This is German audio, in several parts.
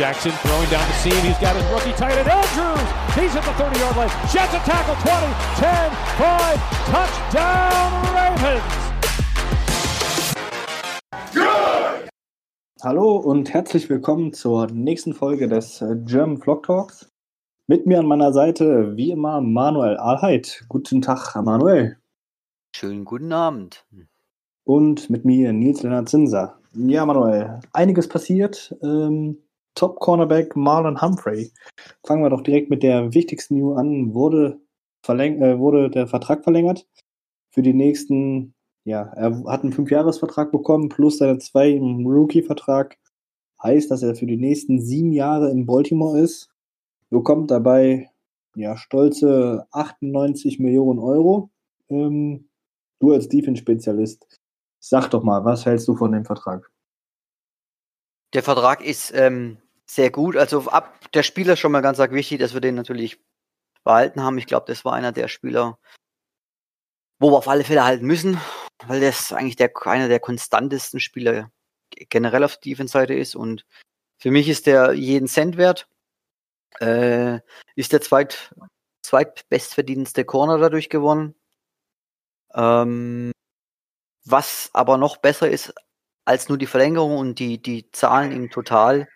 Jackson throwing down the seam. He's got his rookie tight end, Andrews. He's at the 30 yard line. Jets a tackle 20, 10, 5. Touchdown, Ravens. Good. Hallo und herzlich willkommen zur nächsten Folge des äh, German Vlog Talks. Mit mir an meiner Seite, wie immer, Manuel Ahlheit. Guten Tag, Manuel. Schönen guten Abend. Und mit mir Nils Lennart Zinser. Ja, Manuel, einiges passiert. Ähm, Top-Cornerback Marlon Humphrey. Fangen wir doch direkt mit der wichtigsten News an. Wurde, verläng äh, wurde der Vertrag verlängert für die nächsten, ja, er hat einen Fünfjahresvertrag bekommen, plus seine zwei im Rookie-Vertrag. Heißt, dass er für die nächsten sieben Jahre in Baltimore ist. Bekommt dabei, ja, stolze 98 Millionen Euro. Ähm, du als Defense-Spezialist, sag doch mal, was hältst du von dem Vertrag? Der Vertrag ist ähm, sehr gut. Also ab der Spieler schon mal ganz arg wichtig, dass wir den natürlich behalten haben. Ich glaube, das war einer der Spieler, wo wir auf alle Fälle halten müssen, weil das eigentlich der, einer der konstantesten Spieler generell auf der Defense-Seite ist. Und für mich ist der jeden Cent wert. Äh, ist der zweit, zweitbestverdienste Corner dadurch gewonnen. Ähm, was aber noch besser ist als nur die Verlängerung und die, die Zahlen im Total,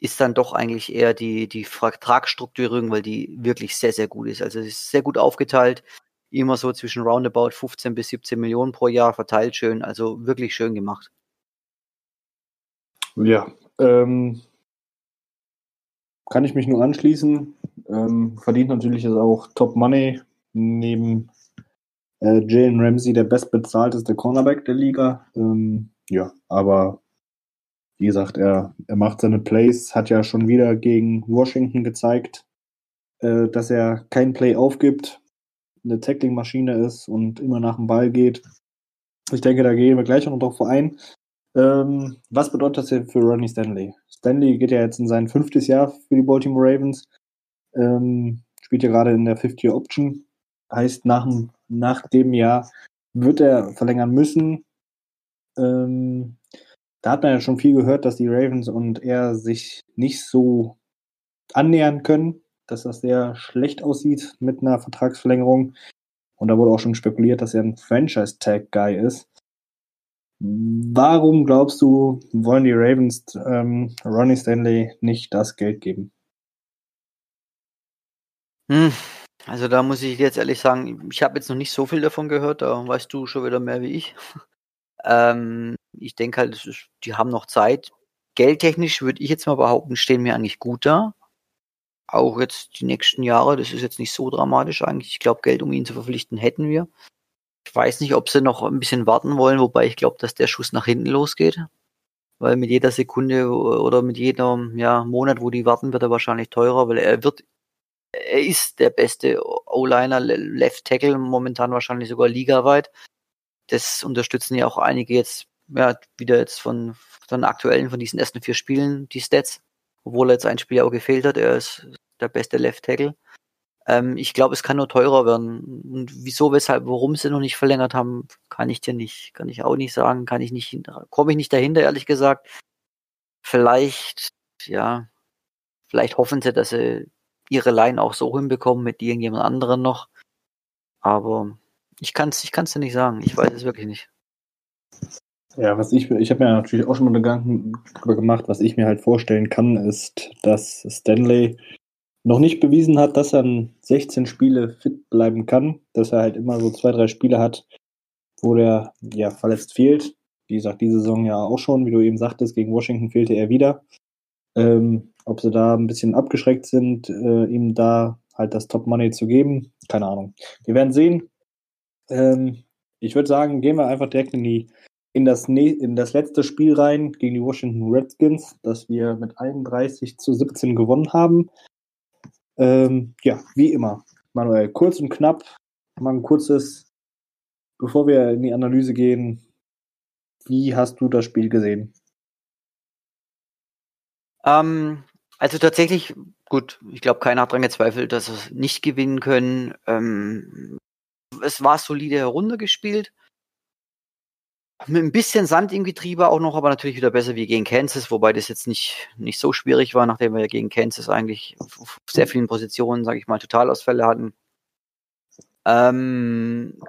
ist dann doch eigentlich eher die, die Vertragsstrukturierung, weil die wirklich sehr, sehr gut ist. Also es ist sehr gut aufgeteilt, immer so zwischen roundabout 15 bis 17 Millionen pro Jahr verteilt schön, also wirklich schön gemacht. Ja, ähm, kann ich mich nur anschließen. Ähm, verdient natürlich ist auch Top Money neben äh, Jalen Ramsey der bestbezahlteste Cornerback der Liga. Ähm, ja, aber wie gesagt, er, er macht seine Plays, hat ja schon wieder gegen Washington gezeigt, äh, dass er kein Play aufgibt, eine Tackling-Maschine ist und immer nach dem Ball geht. Ich denke, da gehen wir gleich noch drauf ein. Ähm, was bedeutet das denn für Ronnie Stanley? Stanley geht ja jetzt in sein fünftes Jahr für die Baltimore Ravens, ähm, spielt ja gerade in der 50-Option. Heißt, nach, nach dem Jahr wird er verlängern müssen. Ähm, da hat man ja schon viel gehört, dass die Ravens und er sich nicht so annähern können, dass das sehr schlecht aussieht mit einer Vertragsverlängerung. Und da wurde auch schon spekuliert, dass er ein Franchise-Tag-Guy ist. Warum glaubst du, wollen die Ravens ähm, Ronnie Stanley nicht das Geld geben? Hm, also da muss ich jetzt ehrlich sagen, ich habe jetzt noch nicht so viel davon gehört, da weißt du schon wieder mehr wie ich. Ähm, ich denke halt, ist, die haben noch Zeit. Geldtechnisch würde ich jetzt mal behaupten, stehen wir eigentlich gut da. Auch jetzt die nächsten Jahre, das ist jetzt nicht so dramatisch eigentlich. Ich glaube, Geld, um ihn zu verpflichten, hätten wir. Ich weiß nicht, ob sie noch ein bisschen warten wollen, wobei ich glaube, dass der Schuss nach hinten losgeht. Weil mit jeder Sekunde oder mit jedem ja, Monat, wo die warten, wird er wahrscheinlich teurer, weil er wird, er ist der beste O-Liner, Left Tackle, momentan wahrscheinlich sogar ligaweit das unterstützen ja auch einige jetzt, ja, wieder jetzt von, von aktuellen, von diesen ersten vier Spielen, die Stats, obwohl er jetzt ein Spiel auch gefehlt hat, er ist der beste Left Tackle. Ähm, ich glaube, es kann nur teurer werden. Und wieso, weshalb, warum sie noch nicht verlängert haben, kann ich dir nicht, kann ich auch nicht sagen, kann ich nicht, komme ich nicht dahinter, ehrlich gesagt. Vielleicht, ja, vielleicht hoffen sie, dass sie ihre Line auch so hinbekommen mit irgendjemand anderen noch. Aber ich kann es ich kann's dir nicht sagen. Ich weiß es wirklich nicht. Ja, was ich, ich habe mir natürlich auch schon mal Gedanken darüber gemacht, was ich mir halt vorstellen kann, ist, dass Stanley noch nicht bewiesen hat, dass er an 16 Spiele fit bleiben kann, dass er halt immer so zwei, drei Spiele hat, wo der ja verletzt fehlt. Wie gesagt, diese Saison ja auch schon, wie du eben sagtest, gegen Washington fehlte er wieder. Ähm, ob sie da ein bisschen abgeschreckt sind, äh, ihm da halt das Top Money zu geben, keine Ahnung. Wir werden sehen. Ähm, ich würde sagen, gehen wir einfach direkt in die in das, in das letzte Spiel rein gegen die Washington Redskins, das wir mit 31 zu 17 gewonnen haben. Ähm, ja, wie immer. Manuel, kurz und knapp, mal ein kurzes, bevor wir in die Analyse gehen, wie hast du das Spiel gesehen? Ähm, also tatsächlich, gut, ich glaube, keiner hat daran gezweifelt, dass wir es nicht gewinnen können. Ähm, es war solide heruntergespielt. Mit ein bisschen Sand im Getriebe auch noch, aber natürlich wieder besser wie gegen Kansas, wobei das jetzt nicht, nicht so schwierig war, nachdem wir ja gegen Kansas eigentlich auf sehr vielen Positionen, sage ich mal, Totalausfälle hatten. Ähm,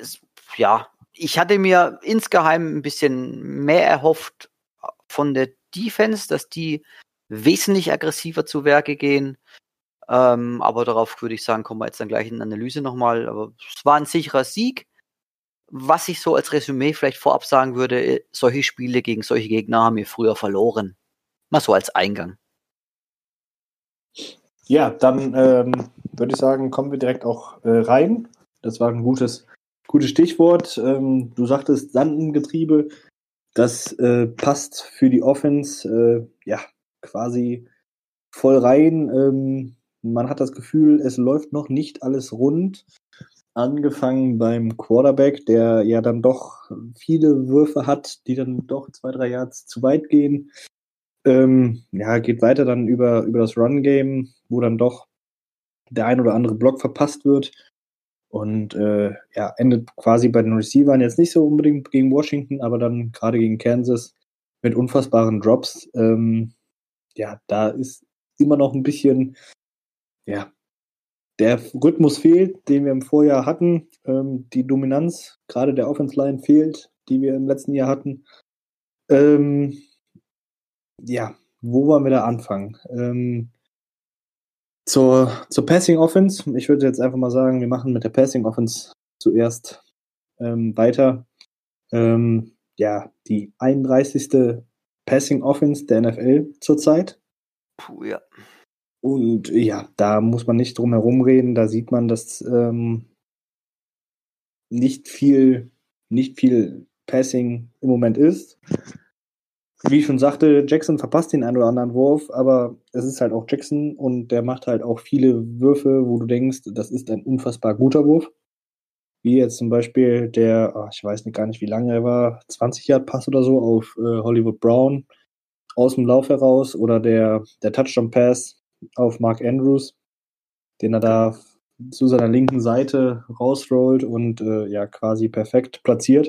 es, ja, ich hatte mir insgeheim ein bisschen mehr erhofft von der Defense, dass die wesentlich aggressiver zu Werke gehen. Ähm, aber darauf würde ich sagen, kommen wir jetzt dann gleich in Analyse nochmal. Aber es war ein sicherer Sieg. Was ich so als Resümee vielleicht vorab sagen würde, äh, solche Spiele gegen solche Gegner haben wir früher verloren. Mal so als Eingang. Ja, dann ähm, würde ich sagen, kommen wir direkt auch äh, rein. Das war ein gutes, gutes Stichwort. Ähm, du sagtest Sandengetriebe. Das äh, passt für die Offense äh, ja quasi voll rein. Ähm, man hat das Gefühl, es läuft noch nicht alles rund. Angefangen beim Quarterback, der ja dann doch viele Würfe hat, die dann doch zwei, drei Yards zu weit gehen. Ähm, ja, geht weiter dann über, über das Run-Game, wo dann doch der ein oder andere Block verpasst wird. Und äh, ja, endet quasi bei den Receivern jetzt nicht so unbedingt gegen Washington, aber dann gerade gegen Kansas mit unfassbaren Drops. Ähm, ja, da ist immer noch ein bisschen, ja, der Rhythmus fehlt, den wir im Vorjahr hatten. Ähm, die Dominanz, gerade der Offense Line fehlt, die wir im letzten Jahr hatten. Ähm, ja, wo wollen wir da anfangen? Ähm, zur, zur Passing Offense. Ich würde jetzt einfach mal sagen, wir machen mit der Passing Offense zuerst ähm, weiter. Ähm, ja, die 31. Passing Offense der NFL zurzeit. Puh, ja. Und ja, da muss man nicht drum herum reden. Da sieht man, dass ähm, nicht viel, nicht viel Passing im Moment ist wie ich schon sagte, Jackson verpasst den einen oder anderen Wurf, aber es ist halt auch Jackson und der macht halt auch viele Würfe, wo du denkst, das ist ein unfassbar guter Wurf. Wie jetzt zum Beispiel der, oh, ich weiß nicht gar nicht, wie lange er war, 20 Yard Pass oder so auf äh, Hollywood Brown aus dem Lauf heraus oder der, der Touchdown Pass auf Mark Andrews, den er da zu seiner linken Seite rausrollt und äh, ja quasi perfekt platziert.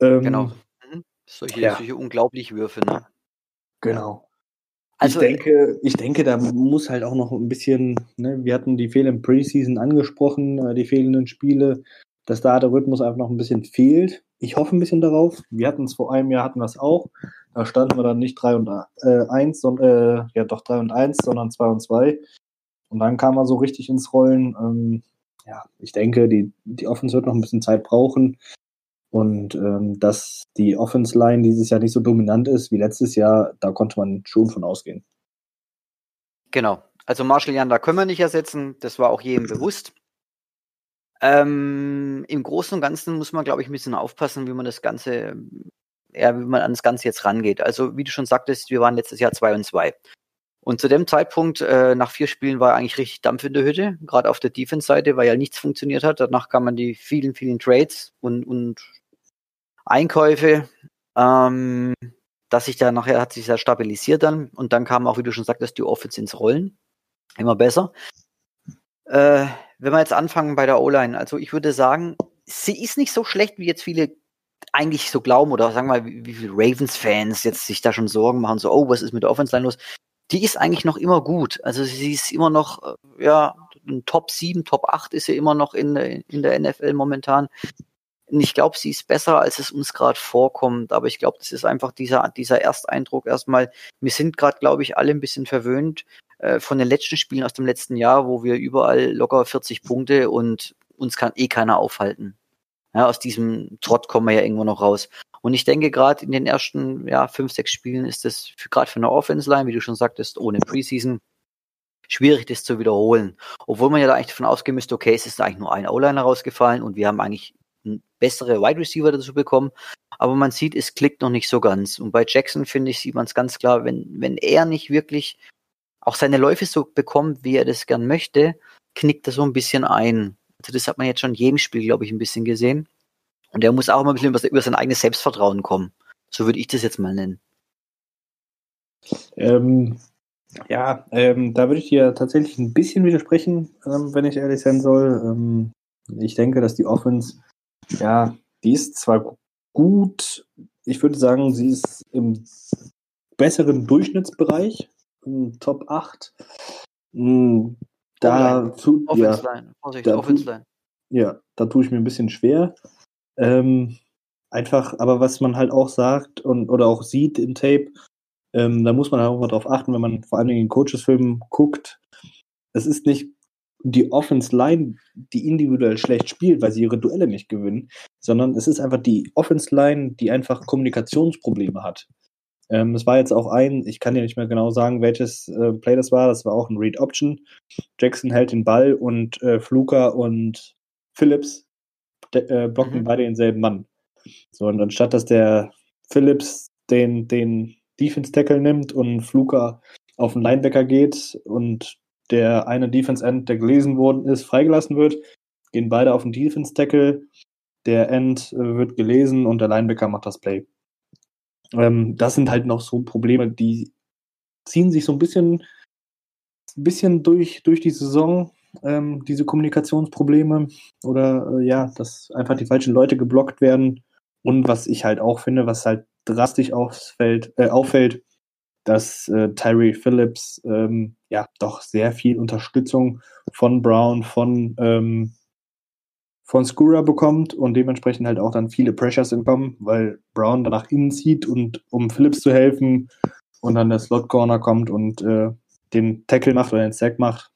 Ähm, genau. Solche, ja. solche unglaublich Würfe, ne? Genau. Also, ich denke, ich denke, da muss halt auch noch ein bisschen, ne, wir hatten die Fehler im Preseason angesprochen, äh, die fehlenden Spiele, dass da der Rhythmus einfach noch ein bisschen fehlt. Ich hoffe ein bisschen darauf. Wir hatten es vor einem Jahr, hatten wir es auch. Da standen wir dann nicht 3 und äh, 1, sondern, äh, ja doch 3 und 1, sondern 2 und 2. Und dann kam er so richtig ins Rollen. Ähm, ja, ich denke, die, die Offense wird noch ein bisschen Zeit brauchen. Und ähm, dass die Offense Line dieses Jahr nicht so dominant ist wie letztes Jahr, da konnte man schon von ausgehen. Genau. Also Marshall Jan, da können wir nicht ersetzen. Das war auch jedem bewusst. Ähm, Im Großen und Ganzen muss man, glaube ich, ein bisschen aufpassen, wie man das Ganze, ja, wie man an das Ganze jetzt rangeht. Also, wie du schon sagtest, wir waren letztes Jahr 2 und 2. Und zu dem Zeitpunkt, äh, nach vier Spielen, war eigentlich richtig Dampf in der Hütte, gerade auf der Defense-Seite, weil ja nichts funktioniert hat. Danach kamen die vielen, vielen Trades und, und Einkäufe, ähm, dass sich da nachher hat sich ja stabilisiert dann und dann kam auch, wie du schon sagtest, die Offense ins Rollen. Immer besser. Äh, wenn wir jetzt anfangen bei der O-Line, also ich würde sagen, sie ist nicht so schlecht, wie jetzt viele eigentlich so glauben oder sagen wir mal, wie, wie viele Ravens-Fans jetzt sich da schon Sorgen machen, so, oh, was ist mit der Offense-Line los? Die ist eigentlich noch immer gut. Also sie ist immer noch, äh, ja, ein Top 7, Top 8 ist sie immer noch in, in der NFL momentan. Ich glaube, sie ist besser, als es uns gerade vorkommt. Aber ich glaube, das ist einfach dieser, dieser Ersteindruck erstmal. Wir sind gerade, glaube ich, alle ein bisschen verwöhnt äh, von den letzten Spielen aus dem letzten Jahr, wo wir überall locker 40 Punkte und uns kann eh keiner aufhalten. Ja, aus diesem Trott kommen wir ja irgendwo noch raus. Und ich denke, gerade in den ersten ja, fünf, sechs Spielen ist das gerade für eine Offense-Line, wie du schon sagtest, ohne Preseason, schwierig, das zu wiederholen. Obwohl man ja da eigentlich davon ausgehen müsste, okay, es ist eigentlich nur ein O-Liner rausgefallen und wir haben eigentlich bessere Wide Receiver dazu bekommen. Aber man sieht, es klickt noch nicht so ganz. Und bei Jackson, finde ich, sieht man es ganz klar, wenn, wenn er nicht wirklich auch seine Läufe so bekommt, wie er das gern möchte, knickt er so ein bisschen ein. Also das hat man jetzt schon in jedem Spiel, glaube ich, ein bisschen gesehen. Und er muss auch mal ein bisschen über, sein eigenes Selbstvertrauen kommen. So würde ich das jetzt mal nennen. Ähm, ja, ähm, da würde ich dir tatsächlich ein bisschen widersprechen, ähm, wenn ich ehrlich sein soll. Ähm, ich denke, dass die Offense, ja, die ist zwar gut, ich würde sagen, sie ist im besseren Durchschnittsbereich, im Top 8. Hm, da Offense Line, Vorsicht, da Offense Line. Ja, da tue ich mir ein bisschen schwer. Ähm, einfach, aber was man halt auch sagt und oder auch sieht im Tape, ähm, da muss man halt auch mal drauf achten, wenn man vor allen Dingen in Coaches-Filmen guckt. Es ist nicht die Offense-Line, die individuell schlecht spielt, weil sie ihre Duelle nicht gewinnen, sondern es ist einfach die Offense-Line, die einfach Kommunikationsprobleme hat. Ähm, es war jetzt auch ein, ich kann dir nicht mehr genau sagen, welches äh, Play das war, das war auch ein Read Option. Jackson hält den Ball und äh, Fluker und Phillips äh, blocken mhm. beide denselben Mann. So, und anstatt dass der Phillips den, den Defense Tackle nimmt und Fluker auf den Linebacker geht und der eine Defense End, der gelesen worden ist, freigelassen wird, gehen beide auf den Defense Tackle, der End äh, wird gelesen und der Linebacker macht das Play. Ähm, das sind halt noch so Probleme, die ziehen sich so ein bisschen, bisschen durch, durch die Saison, ähm, diese Kommunikationsprobleme oder äh, ja, dass einfach die falschen Leute geblockt werden. Und was ich halt auch finde, was halt drastisch auffällt, äh, auffällt, dass äh, Tyree Phillips ähm, ja doch sehr viel Unterstützung von Brown, von, ähm, von Skura bekommt und dementsprechend halt auch dann viele Pressures entkommen, weil Brown danach innen zieht und um Phillips zu helfen und dann der Slot Corner kommt und äh, den Tackle macht oder den Sack macht.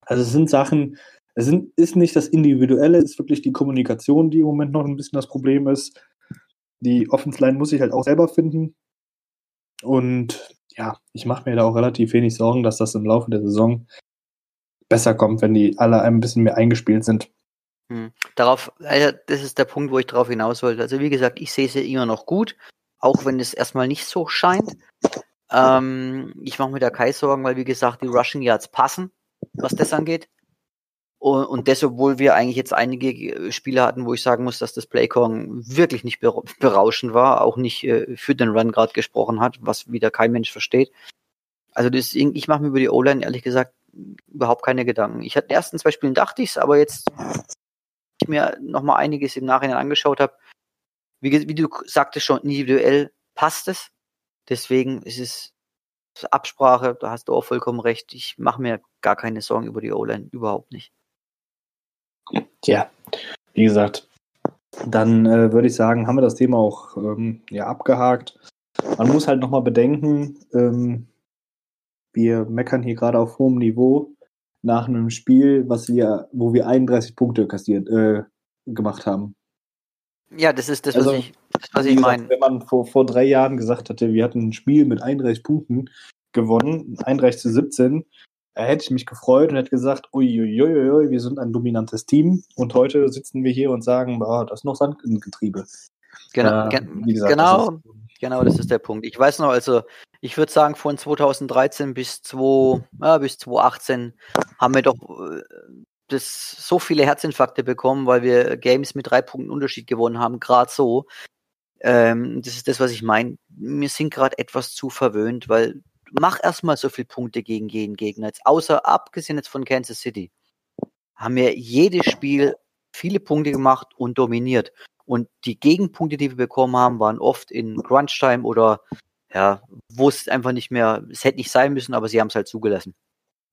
Also es sind Sachen, es sind, ist nicht das Individuelle, es ist wirklich die Kommunikation, die im Moment noch ein bisschen das Problem ist. Die Offense Line muss ich halt auch selber finden. Und ja, ich mache mir da auch relativ wenig Sorgen, dass das im Laufe der Saison besser kommt, wenn die alle ein bisschen mehr eingespielt sind. Hm. Darauf, also das ist der Punkt, wo ich darauf hinaus wollte. Also wie gesagt, ich sehe sie immer noch gut, auch wenn es erstmal nicht so scheint. Ähm, ich mache mir da keine Sorgen, weil wie gesagt, die Rushing Yards passen, was das angeht. Und, das, obwohl wir eigentlich jetzt einige äh, Spiele hatten, wo ich sagen muss, dass das Playcon wirklich nicht berauschend war, auch nicht äh, für den Run gerade gesprochen hat, was wieder kein Mensch versteht. Also das, ich mache mir über die O-Line ehrlich gesagt überhaupt keine Gedanken. Ich hatte ersten zwei Spielen dachte ich's, aber jetzt ich mir noch mal einiges im Nachhinein angeschaut habe, wie, wie du sagtest schon, individuell passt es. Deswegen ist es Absprache, da hast du auch vollkommen recht. Ich mache mir gar keine Sorgen über die O-Line, überhaupt nicht. Tja, wie gesagt, dann äh, würde ich sagen, haben wir das Thema auch ähm, ja, abgehakt. Man muss halt nochmal bedenken, ähm, wir meckern hier gerade auf hohem Niveau nach einem Spiel, was wir, wo wir 31 Punkte kassiert, äh, gemacht haben. Ja, das ist das, also, was ich, was ich meine. Wenn man vor, vor drei Jahren gesagt hatte, wir hatten ein Spiel mit 31 Punkten gewonnen, 31 zu 17, hätte ich mich gefreut und hätte gesagt, uiuiuiui, wir sind ein dominantes Team und heute sitzen wir hier und sagen, boah, das ist noch Sand im Getriebe. Genau, äh, gesagt, genau, das ist, genau, das ist der Punkt. Ich weiß noch, also ich würde sagen, von 2013 bis, 2, ja, bis 2018 haben wir doch äh, das, so viele Herzinfarkte bekommen, weil wir Games mit drei Punkten Unterschied gewonnen haben, gerade so. Ähm, das ist das, was ich meine. Wir sind gerade etwas zu verwöhnt, weil mach erstmal so viele Punkte gegen jeden Gegner. Jetzt außer abgesehen jetzt von Kansas City haben wir jedes Spiel viele Punkte gemacht und dominiert. Und die Gegenpunkte, die wir bekommen haben, waren oft in Crunch-Time oder ja, wo es einfach nicht mehr, es hätte nicht sein müssen, aber sie haben es halt zugelassen.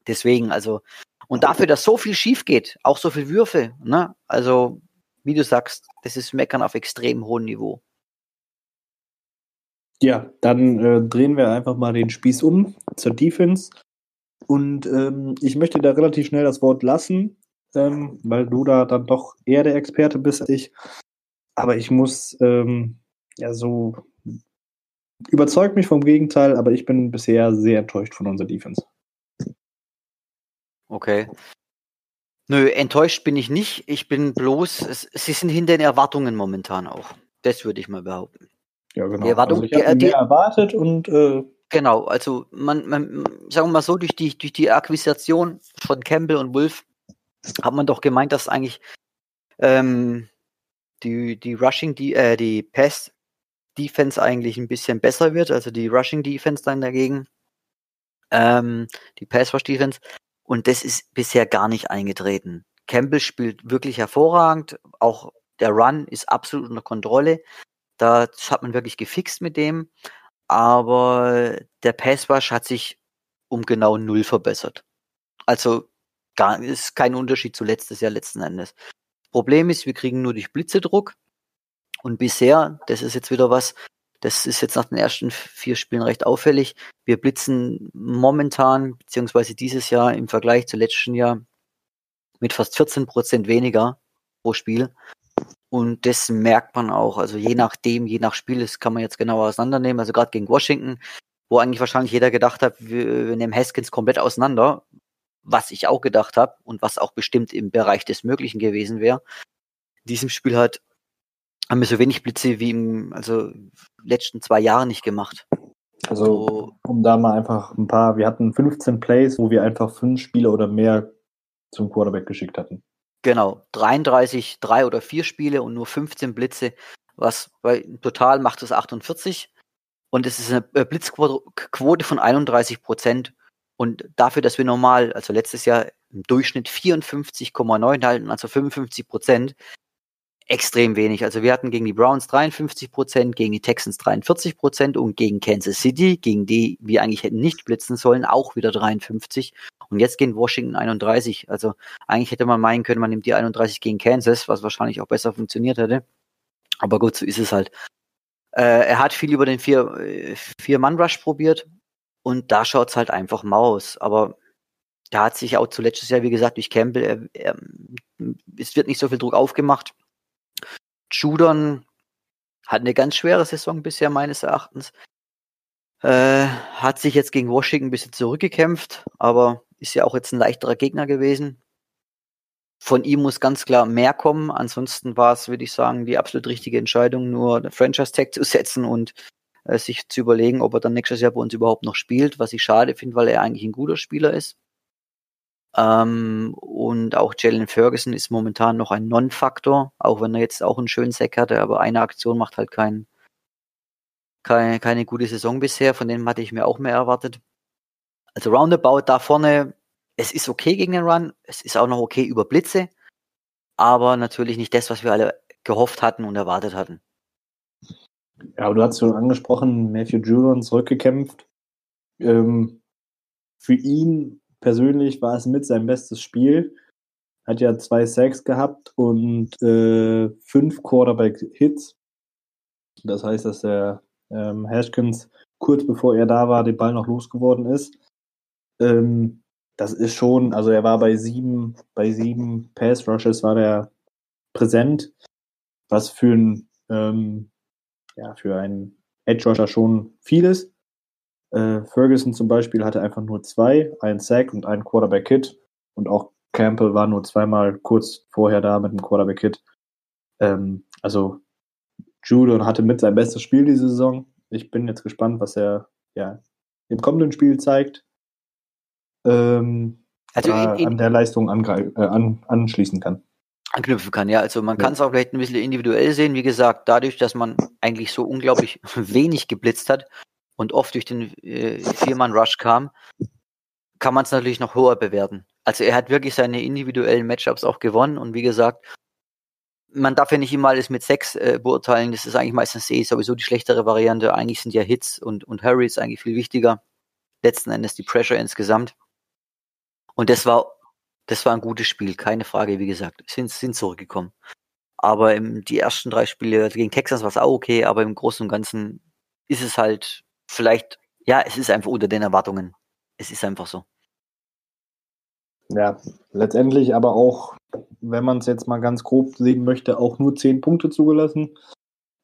Deswegen, also, und dafür, dass so viel schief geht, auch so viel Würfe, ne? Also, wie du sagst, das ist Meckern auf extrem hohem Niveau. Ja, dann äh, drehen wir einfach mal den Spieß um zur Defense. Und ähm, ich möchte da relativ schnell das Wort lassen, ähm, weil du da dann doch eher der Experte bist als ich. Aber ich muss, ähm, ja, so überzeugt mich vom Gegenteil, aber ich bin bisher sehr enttäuscht von unserer Defense. Okay. Nö, enttäuscht bin ich nicht. Ich bin bloß, es, sie sind hinter den Erwartungen momentan auch. Das würde ich mal behaupten. Ja, genau. Die Erwartung, also ich die, mehr erwartet und äh, Genau, also man, man, sagen wir mal so, durch die, durch die Akquisition von Campbell und Wolf hat man doch gemeint, dass eigentlich ähm, die, die Rushing, die, äh, die Pass Defense eigentlich ein bisschen besser wird, also die Rushing Defense dann dagegen, ähm, die Pass Rush Defense. Und das ist bisher gar nicht eingetreten. Campbell spielt wirklich hervorragend, auch der Run ist absolut unter Kontrolle. Da hat man wirklich gefixt mit dem aber der Passwash hat sich um genau null verbessert. Also gar ist kein Unterschied zu letztes Jahr letzten Endes. Problem ist, wir kriegen nur durch Blitze Druck und bisher, das ist jetzt wieder was, das ist jetzt nach den ersten vier Spielen recht auffällig. Wir blitzen momentan, beziehungsweise dieses Jahr im Vergleich zu letzten Jahr mit fast 14 Prozent weniger pro Spiel. Und das merkt man auch. Also je nachdem, je nach Spiel, das kann man jetzt genau auseinandernehmen. Also gerade gegen Washington, wo eigentlich wahrscheinlich jeder gedacht hat, wir, wir nehmen Haskins komplett auseinander, was ich auch gedacht habe und was auch bestimmt im Bereich des Möglichen gewesen wäre. In diesem Spiel hat haben wir so wenig Blitze wie im also letzten zwei Jahren nicht gemacht. Also um da mal einfach ein paar, wir hatten 15 Plays, wo wir einfach fünf Spieler oder mehr zum Quarterback geschickt hatten. Genau, 33, drei oder vier Spiele und nur 15 Blitze, was bei total macht es 48 und es ist eine äh, Blitzquote von 31 Prozent. Und dafür, dass wir normal, also letztes Jahr im Durchschnitt 54,9 halten, also 55 Prozent, extrem wenig. Also wir hatten gegen die Browns 53 Prozent, gegen die Texans 43 Prozent und gegen Kansas City, gegen die wir eigentlich hätten nicht blitzen sollen, auch wieder 53. Und jetzt gegen Washington 31. Also eigentlich hätte man meinen können, man nimmt die 31 gegen Kansas, was wahrscheinlich auch besser funktioniert hätte. Aber gut, so ist es halt. Äh, er hat viel über den vier, äh, vier Mann Rush probiert und da schaut's halt einfach mau aus. Aber da hat sich auch zuletzt Jahr, wie gesagt, durch Campbell, er, er, es wird nicht so viel Druck aufgemacht Judon hat eine ganz schwere Saison bisher meines Erachtens. Äh, hat sich jetzt gegen Washington ein bisschen zurückgekämpft, aber ist ja auch jetzt ein leichterer Gegner gewesen. Von ihm muss ganz klar mehr kommen. Ansonsten war es, würde ich sagen, die absolut richtige Entscheidung, nur den Franchise Tag zu setzen und äh, sich zu überlegen, ob er dann nächstes Jahr bei uns überhaupt noch spielt, was ich schade finde, weil er eigentlich ein guter Spieler ist. Ähm, und auch Jalen Ferguson ist momentan noch ein Non-Faktor, auch wenn er jetzt auch einen schönen Sack hatte, aber eine Aktion macht halt kein, keine, keine gute Saison bisher, von dem hatte ich mir auch mehr erwartet. Also Roundabout da vorne, es ist okay gegen den Run, es ist auch noch okay über Blitze, aber natürlich nicht das, was wir alle gehofft hatten und erwartet hatten. Ja, aber du hast schon angesprochen, Matthew Judon zurückgekämpft. Ähm, für ihn persönlich war es mit sein bestes Spiel. Hat ja zwei Sacks gehabt und äh, fünf Quarterback-Hits. Das heißt, dass der ähm, Haskins kurz bevor er da war, den Ball noch losgeworden ist. Ähm, das ist schon, also er war bei sieben, bei sieben Pass Rushes war der präsent, was für ein, ähm, ja, für einen Edge Rusher schon viel ist. Äh, Ferguson zum Beispiel hatte einfach nur zwei, einen Sack und einen Quarterback-Hit. Und auch Campbell war nur zweimal kurz vorher da mit einem Quarterback-Hit. Ähm, also Judon hatte mit sein bestes Spiel diese Saison. Ich bin jetzt gespannt, was er ja, im kommenden Spiel zeigt. Ähm, also in, in, an der Leistung äh, an, anschließen kann. Anknüpfen kann, ja. Also man ja. kann es auch vielleicht ein bisschen individuell sehen. Wie gesagt, dadurch, dass man eigentlich so unglaublich wenig geblitzt hat, und oft durch den äh, Viermann-Rush kam, kann man es natürlich noch höher bewerten. Also er hat wirklich seine individuellen Matchups auch gewonnen und wie gesagt, man darf ja nicht immer alles mit Sex äh, beurteilen. Das ist eigentlich meistens eh sowieso die schlechtere Variante. Eigentlich sind ja Hits und, und Hurry ist eigentlich viel wichtiger. Letzten Endes die Pressure insgesamt. Und das war, das war ein gutes Spiel, keine Frage, wie gesagt. Sind, sind zurückgekommen. Aber im, die ersten drei Spiele gegen Texas war es auch okay, aber im Großen und Ganzen ist es halt vielleicht, ja, es ist einfach unter den Erwartungen. Es ist einfach so. Ja, letztendlich aber auch, wenn man es jetzt mal ganz grob sehen möchte, auch nur zehn Punkte zugelassen.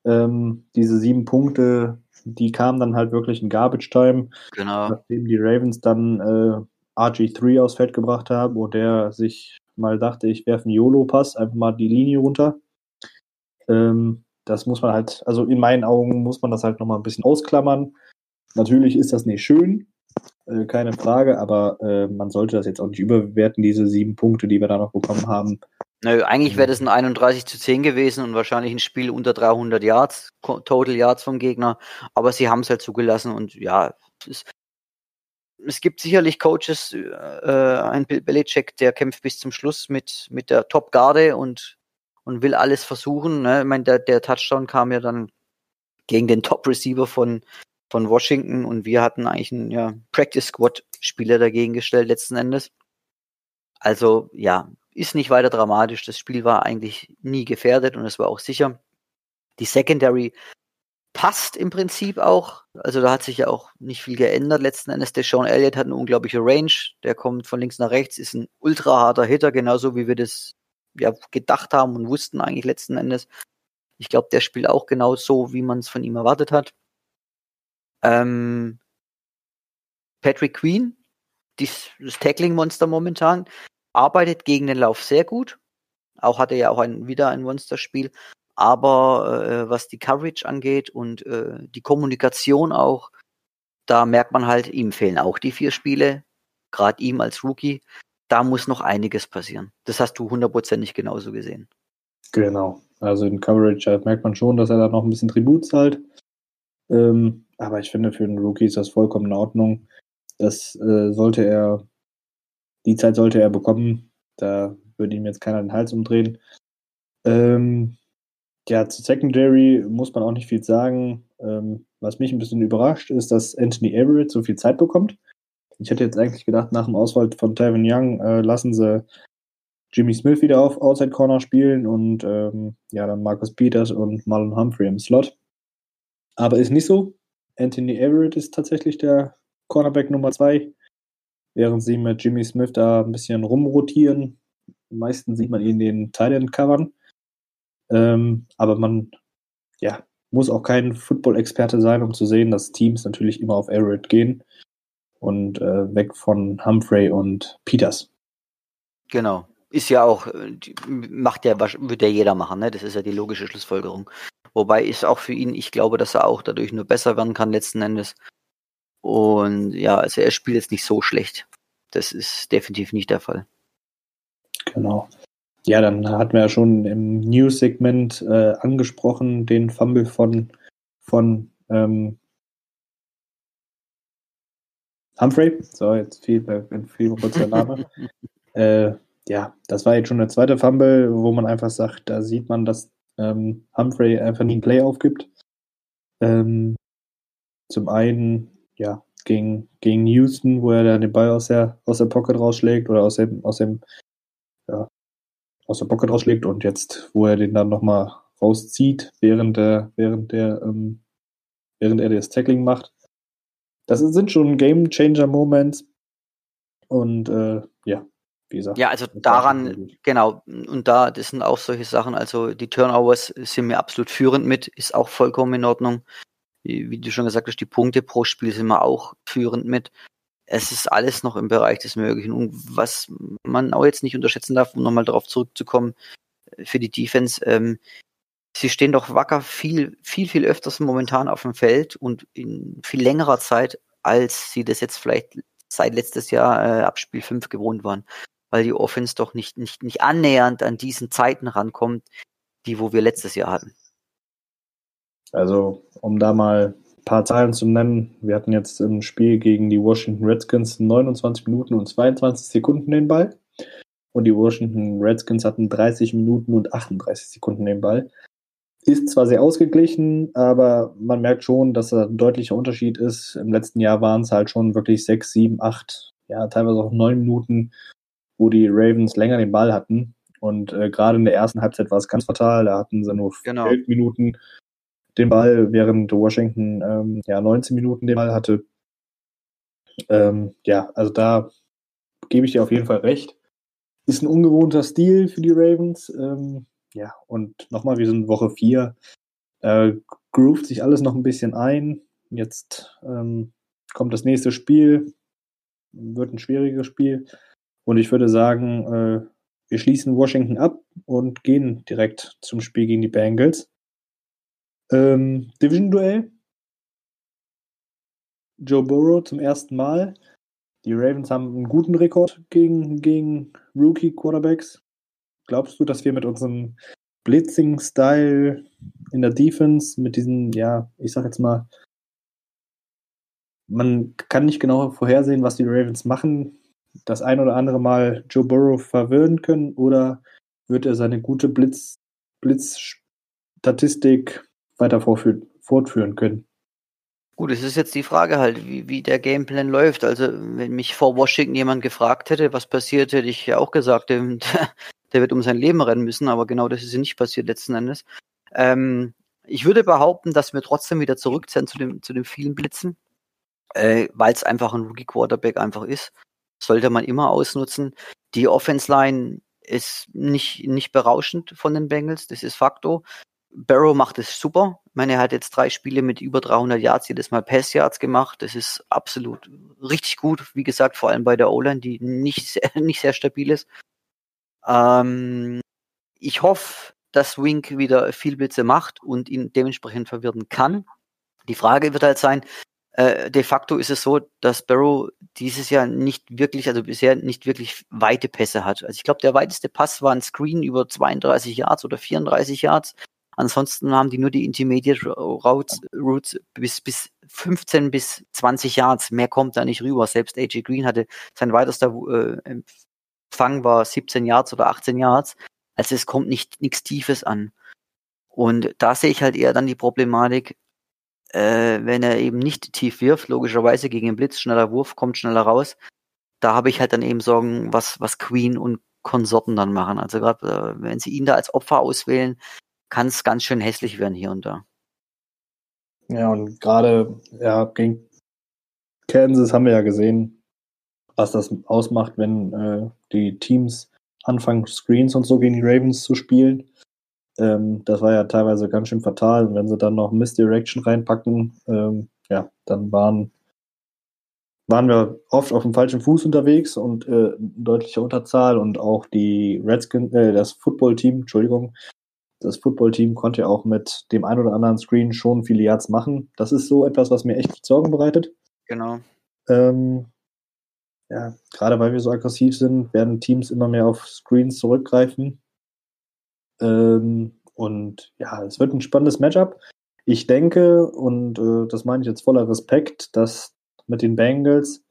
Ähm, diese sieben Punkte, die kamen dann halt wirklich in Garbage Time. Genau. Nachdem die Ravens dann äh, RG3 aufs Feld gebracht haben und der sich mal dachte, ich werfe einen YOLO-Pass, einfach mal die Linie runter. Ähm, das muss man halt, also in meinen Augen muss man das halt nochmal ein bisschen ausklammern. Natürlich ist das nicht schön, äh, keine Frage, aber äh, man sollte das jetzt auch nicht überbewerten, diese sieben Punkte, die wir da noch bekommen haben. Nö, eigentlich wäre das ein 31 zu 10 gewesen und wahrscheinlich ein Spiel unter 300 Yards, Total Yards vom Gegner, aber sie haben es halt zugelassen und ja, es, es gibt sicherlich Coaches, äh, ein Bill Belichick, der kämpft bis zum Schluss mit, mit der Top-Garde und, und will alles versuchen. Ne? Ich meine, der, der Touchdown kam ja dann gegen den Top-Receiver von, von Washington und wir hatten eigentlich einen ja, Practice-Squad-Spieler dagegen gestellt letzten Endes. Also ja, ist nicht weiter dramatisch. Das Spiel war eigentlich nie gefährdet und es war auch sicher. Die Secondary passt im Prinzip auch. Also da hat sich ja auch nicht viel geändert. Letzten Endes, der Sean Elliott hat eine unglaubliche Range. Der kommt von links nach rechts, ist ein ultra harter Hitter, genauso wie wir das ja gedacht haben und wussten eigentlich letzten Endes. Ich glaube, der spielt auch genau so, wie man es von ihm erwartet hat. Ähm, Patrick Queen, dies, das Tackling-Monster momentan, arbeitet gegen den Lauf sehr gut. Auch hatte ja auch ein, wieder ein Monsterspiel. Aber äh, was die Coverage angeht und äh, die Kommunikation auch, da merkt man halt, ihm fehlen auch die vier Spiele. Gerade ihm als Rookie. Da muss noch einiges passieren. Das hast du hundertprozentig genauso gesehen. Genau. Also in Coverage halt merkt man schon, dass er da noch ein bisschen Tribut zahlt. Ähm, aber ich finde, für einen Rookie ist das vollkommen in Ordnung. Das äh, sollte er, die Zeit sollte er bekommen. Da würde ihm jetzt keiner den Hals umdrehen. Ähm, ja, zu Secondary muss man auch nicht viel sagen. Ähm, was mich ein bisschen überrascht, ist, dass Anthony Everett so viel Zeit bekommt. Ich hätte jetzt eigentlich gedacht, nach dem Auswahl von Tevin Young äh, lassen sie Jimmy Smith wieder auf Outside Corner spielen und ähm, ja, dann Marcus Peters und Marlon Humphrey im Slot. Aber ist nicht so. Anthony Everett ist tatsächlich der Cornerback Nummer zwei, während sie mit Jimmy Smith da ein bisschen rumrotieren. Meistens sieht man ihn in den Tight covern. Ähm, aber man, ja, muss auch kein Football-Experte sein, um zu sehen, dass Teams natürlich immer auf Everett gehen und äh, weg von Humphrey und Peters. Genau. Ist ja auch, äh, macht ja, wird ja jeder machen, ne? Das ist ja die logische Schlussfolgerung. Wobei ist auch für ihn, ich glaube, dass er auch dadurch nur besser werden kann letzten Endes. Und ja, also er spielt jetzt nicht so schlecht. Das ist definitiv nicht der Fall. Genau. Ja, dann hatten wir ja schon im News-Segment äh, angesprochen, den Fumble von, von ähm, Humphrey. So, jetzt fiel, fiel kurz der Name. äh, ja, das war jetzt schon der zweite Fumble, wo man einfach sagt, da sieht man, dass ähm, Humphrey einfach nie ein Play aufgibt. Ähm, zum einen, ja, gegen, gegen Houston, wo er dann den Ball aus der, aus der Pocket rausschlägt oder aus dem, aus dem, ja, aus der Pocket rausschlägt und jetzt, wo er den dann nochmal rauszieht, während der, während der, ähm, während er das Tackling macht. Das sind schon Game Changer Moments und äh, ja, wie gesagt. Ja, also daran, genau, und da, das sind auch solche Sachen, also die Turnovers sind mir absolut führend mit, ist auch vollkommen in Ordnung. Wie, wie du schon gesagt hast, die Punkte pro Spiel sind wir auch führend mit. Es ist alles noch im Bereich des Möglichen. Und was man auch jetzt nicht unterschätzen darf, um nochmal darauf zurückzukommen, äh, für die Defense, ähm, sie stehen doch wacker viel, viel, viel öfters momentan auf dem Feld und in viel längerer Zeit, als sie das jetzt vielleicht seit letztes Jahr äh, ab Spiel 5 gewohnt waren weil die Offense doch nicht, nicht, nicht annähernd an diesen Zeiten rankommt, die wo wir letztes Jahr hatten. Also, um da mal ein paar Zahlen zu nennen, wir hatten jetzt im Spiel gegen die Washington Redskins 29 Minuten und 22 Sekunden den Ball. Und die Washington Redskins hatten 30 Minuten und 38 Sekunden den Ball. Ist zwar sehr ausgeglichen, aber man merkt schon, dass da ein deutlicher Unterschied ist. Im letzten Jahr waren es halt schon wirklich 6, 7, 8, ja, teilweise auch 9 Minuten wo die Ravens länger den Ball hatten. Und äh, gerade in der ersten Halbzeit war es ganz fatal. Da hatten sie nur genau. elf Minuten den Ball, während Washington ähm, ja 19 Minuten den Ball hatte. Ähm, ja, also da gebe ich dir auf jeden Fall recht. Ist ein ungewohnter Stil für die Ravens. Ähm, ja, und nochmal, wir sind Woche 4. Äh, groovt sich alles noch ein bisschen ein. Jetzt ähm, kommt das nächste Spiel. Wird ein schwieriges Spiel. Und ich würde sagen, äh, wir schließen Washington ab und gehen direkt zum Spiel gegen die Bengals. Ähm, Division-Duell. Joe Burrow zum ersten Mal. Die Ravens haben einen guten Rekord gegen, gegen Rookie-Quarterbacks. Glaubst du, dass wir mit unserem Blitzing-Style in der Defense, mit diesem, ja, ich sag jetzt mal, man kann nicht genau vorhersehen, was die Ravens machen, das ein oder andere Mal Joe Burrow verwirren können oder wird er seine gute Blitz, Blitzstatistik weiter fortführen können? Gut, es ist jetzt die Frage halt, wie, wie der Gameplan läuft. Also, wenn mich vor Washington jemand gefragt hätte, was passiert, hätte ich ja auch gesagt, der, der wird um sein Leben rennen müssen, aber genau das ist ja nicht passiert letzten Endes. Ähm, ich würde behaupten, dass wir trotzdem wieder zurück zu, dem, zu den vielen Blitzen, äh, weil es einfach ein Rookie-Quarterback einfach ist. Sollte man immer ausnutzen. Die Offense-Line ist nicht, nicht berauschend von den Bengals, das ist Fakto. Barrow macht es super. Ich meine, er hat jetzt drei Spiele mit über 300 Yards jedes Mal Pass-Yards gemacht. Das ist absolut richtig gut. Wie gesagt, vor allem bei der O-Line, die nicht sehr, nicht sehr stabil ist. Ähm, ich hoffe, dass Wink wieder viel Blitze macht und ihn dementsprechend verwirren kann. Die Frage wird halt sein, äh, de facto ist es so, dass Barrow dieses Jahr nicht wirklich, also bisher nicht wirklich weite Pässe hat. Also ich glaube, der weiteste Pass war ein Screen über 32 Yards oder 34 Yards. Ansonsten haben die nur die Intermediate Routes, Routes bis, bis 15 bis 20 Yards. Mehr kommt da nicht rüber. Selbst AJ Green hatte sein weitester äh, Empfang war 17 Yards oder 18 Yards. Also es kommt nicht nichts Tiefes an. Und da sehe ich halt eher dann die Problematik, äh, wenn er eben nicht tief wirft, logischerweise gegen den Blitz, schneller Wurf, kommt schneller raus. Da habe ich halt dann eben Sorgen, was, was Queen und Konsorten dann machen. Also gerade, äh, wenn sie ihn da als Opfer auswählen, kann es ganz schön hässlich werden hier und da. Ja, und gerade ja, gegen Kansas haben wir ja gesehen, was das ausmacht, wenn äh, die Teams anfangen, Screens und so gegen die Ravens zu spielen. Ähm, das war ja teilweise ganz schön fatal. Und wenn sie dann noch Misdirection reinpacken, ähm, ja, dann waren, waren wir oft auf dem falschen Fuß unterwegs und äh, deutliche Unterzahl und auch die Redskins, äh, das Football-Team, Entschuldigung, das Football-Team konnte ja auch mit dem ein oder anderen Screen schon viele Yards machen. Das ist so etwas, was mir echt Sorgen bereitet. Genau. Ähm, ja, gerade weil wir so aggressiv sind, werden Teams immer mehr auf Screens zurückgreifen. Ähm, und ja, es wird ein spannendes Matchup. Ich denke, und äh, das meine ich jetzt voller Respekt, dass mit den Bengals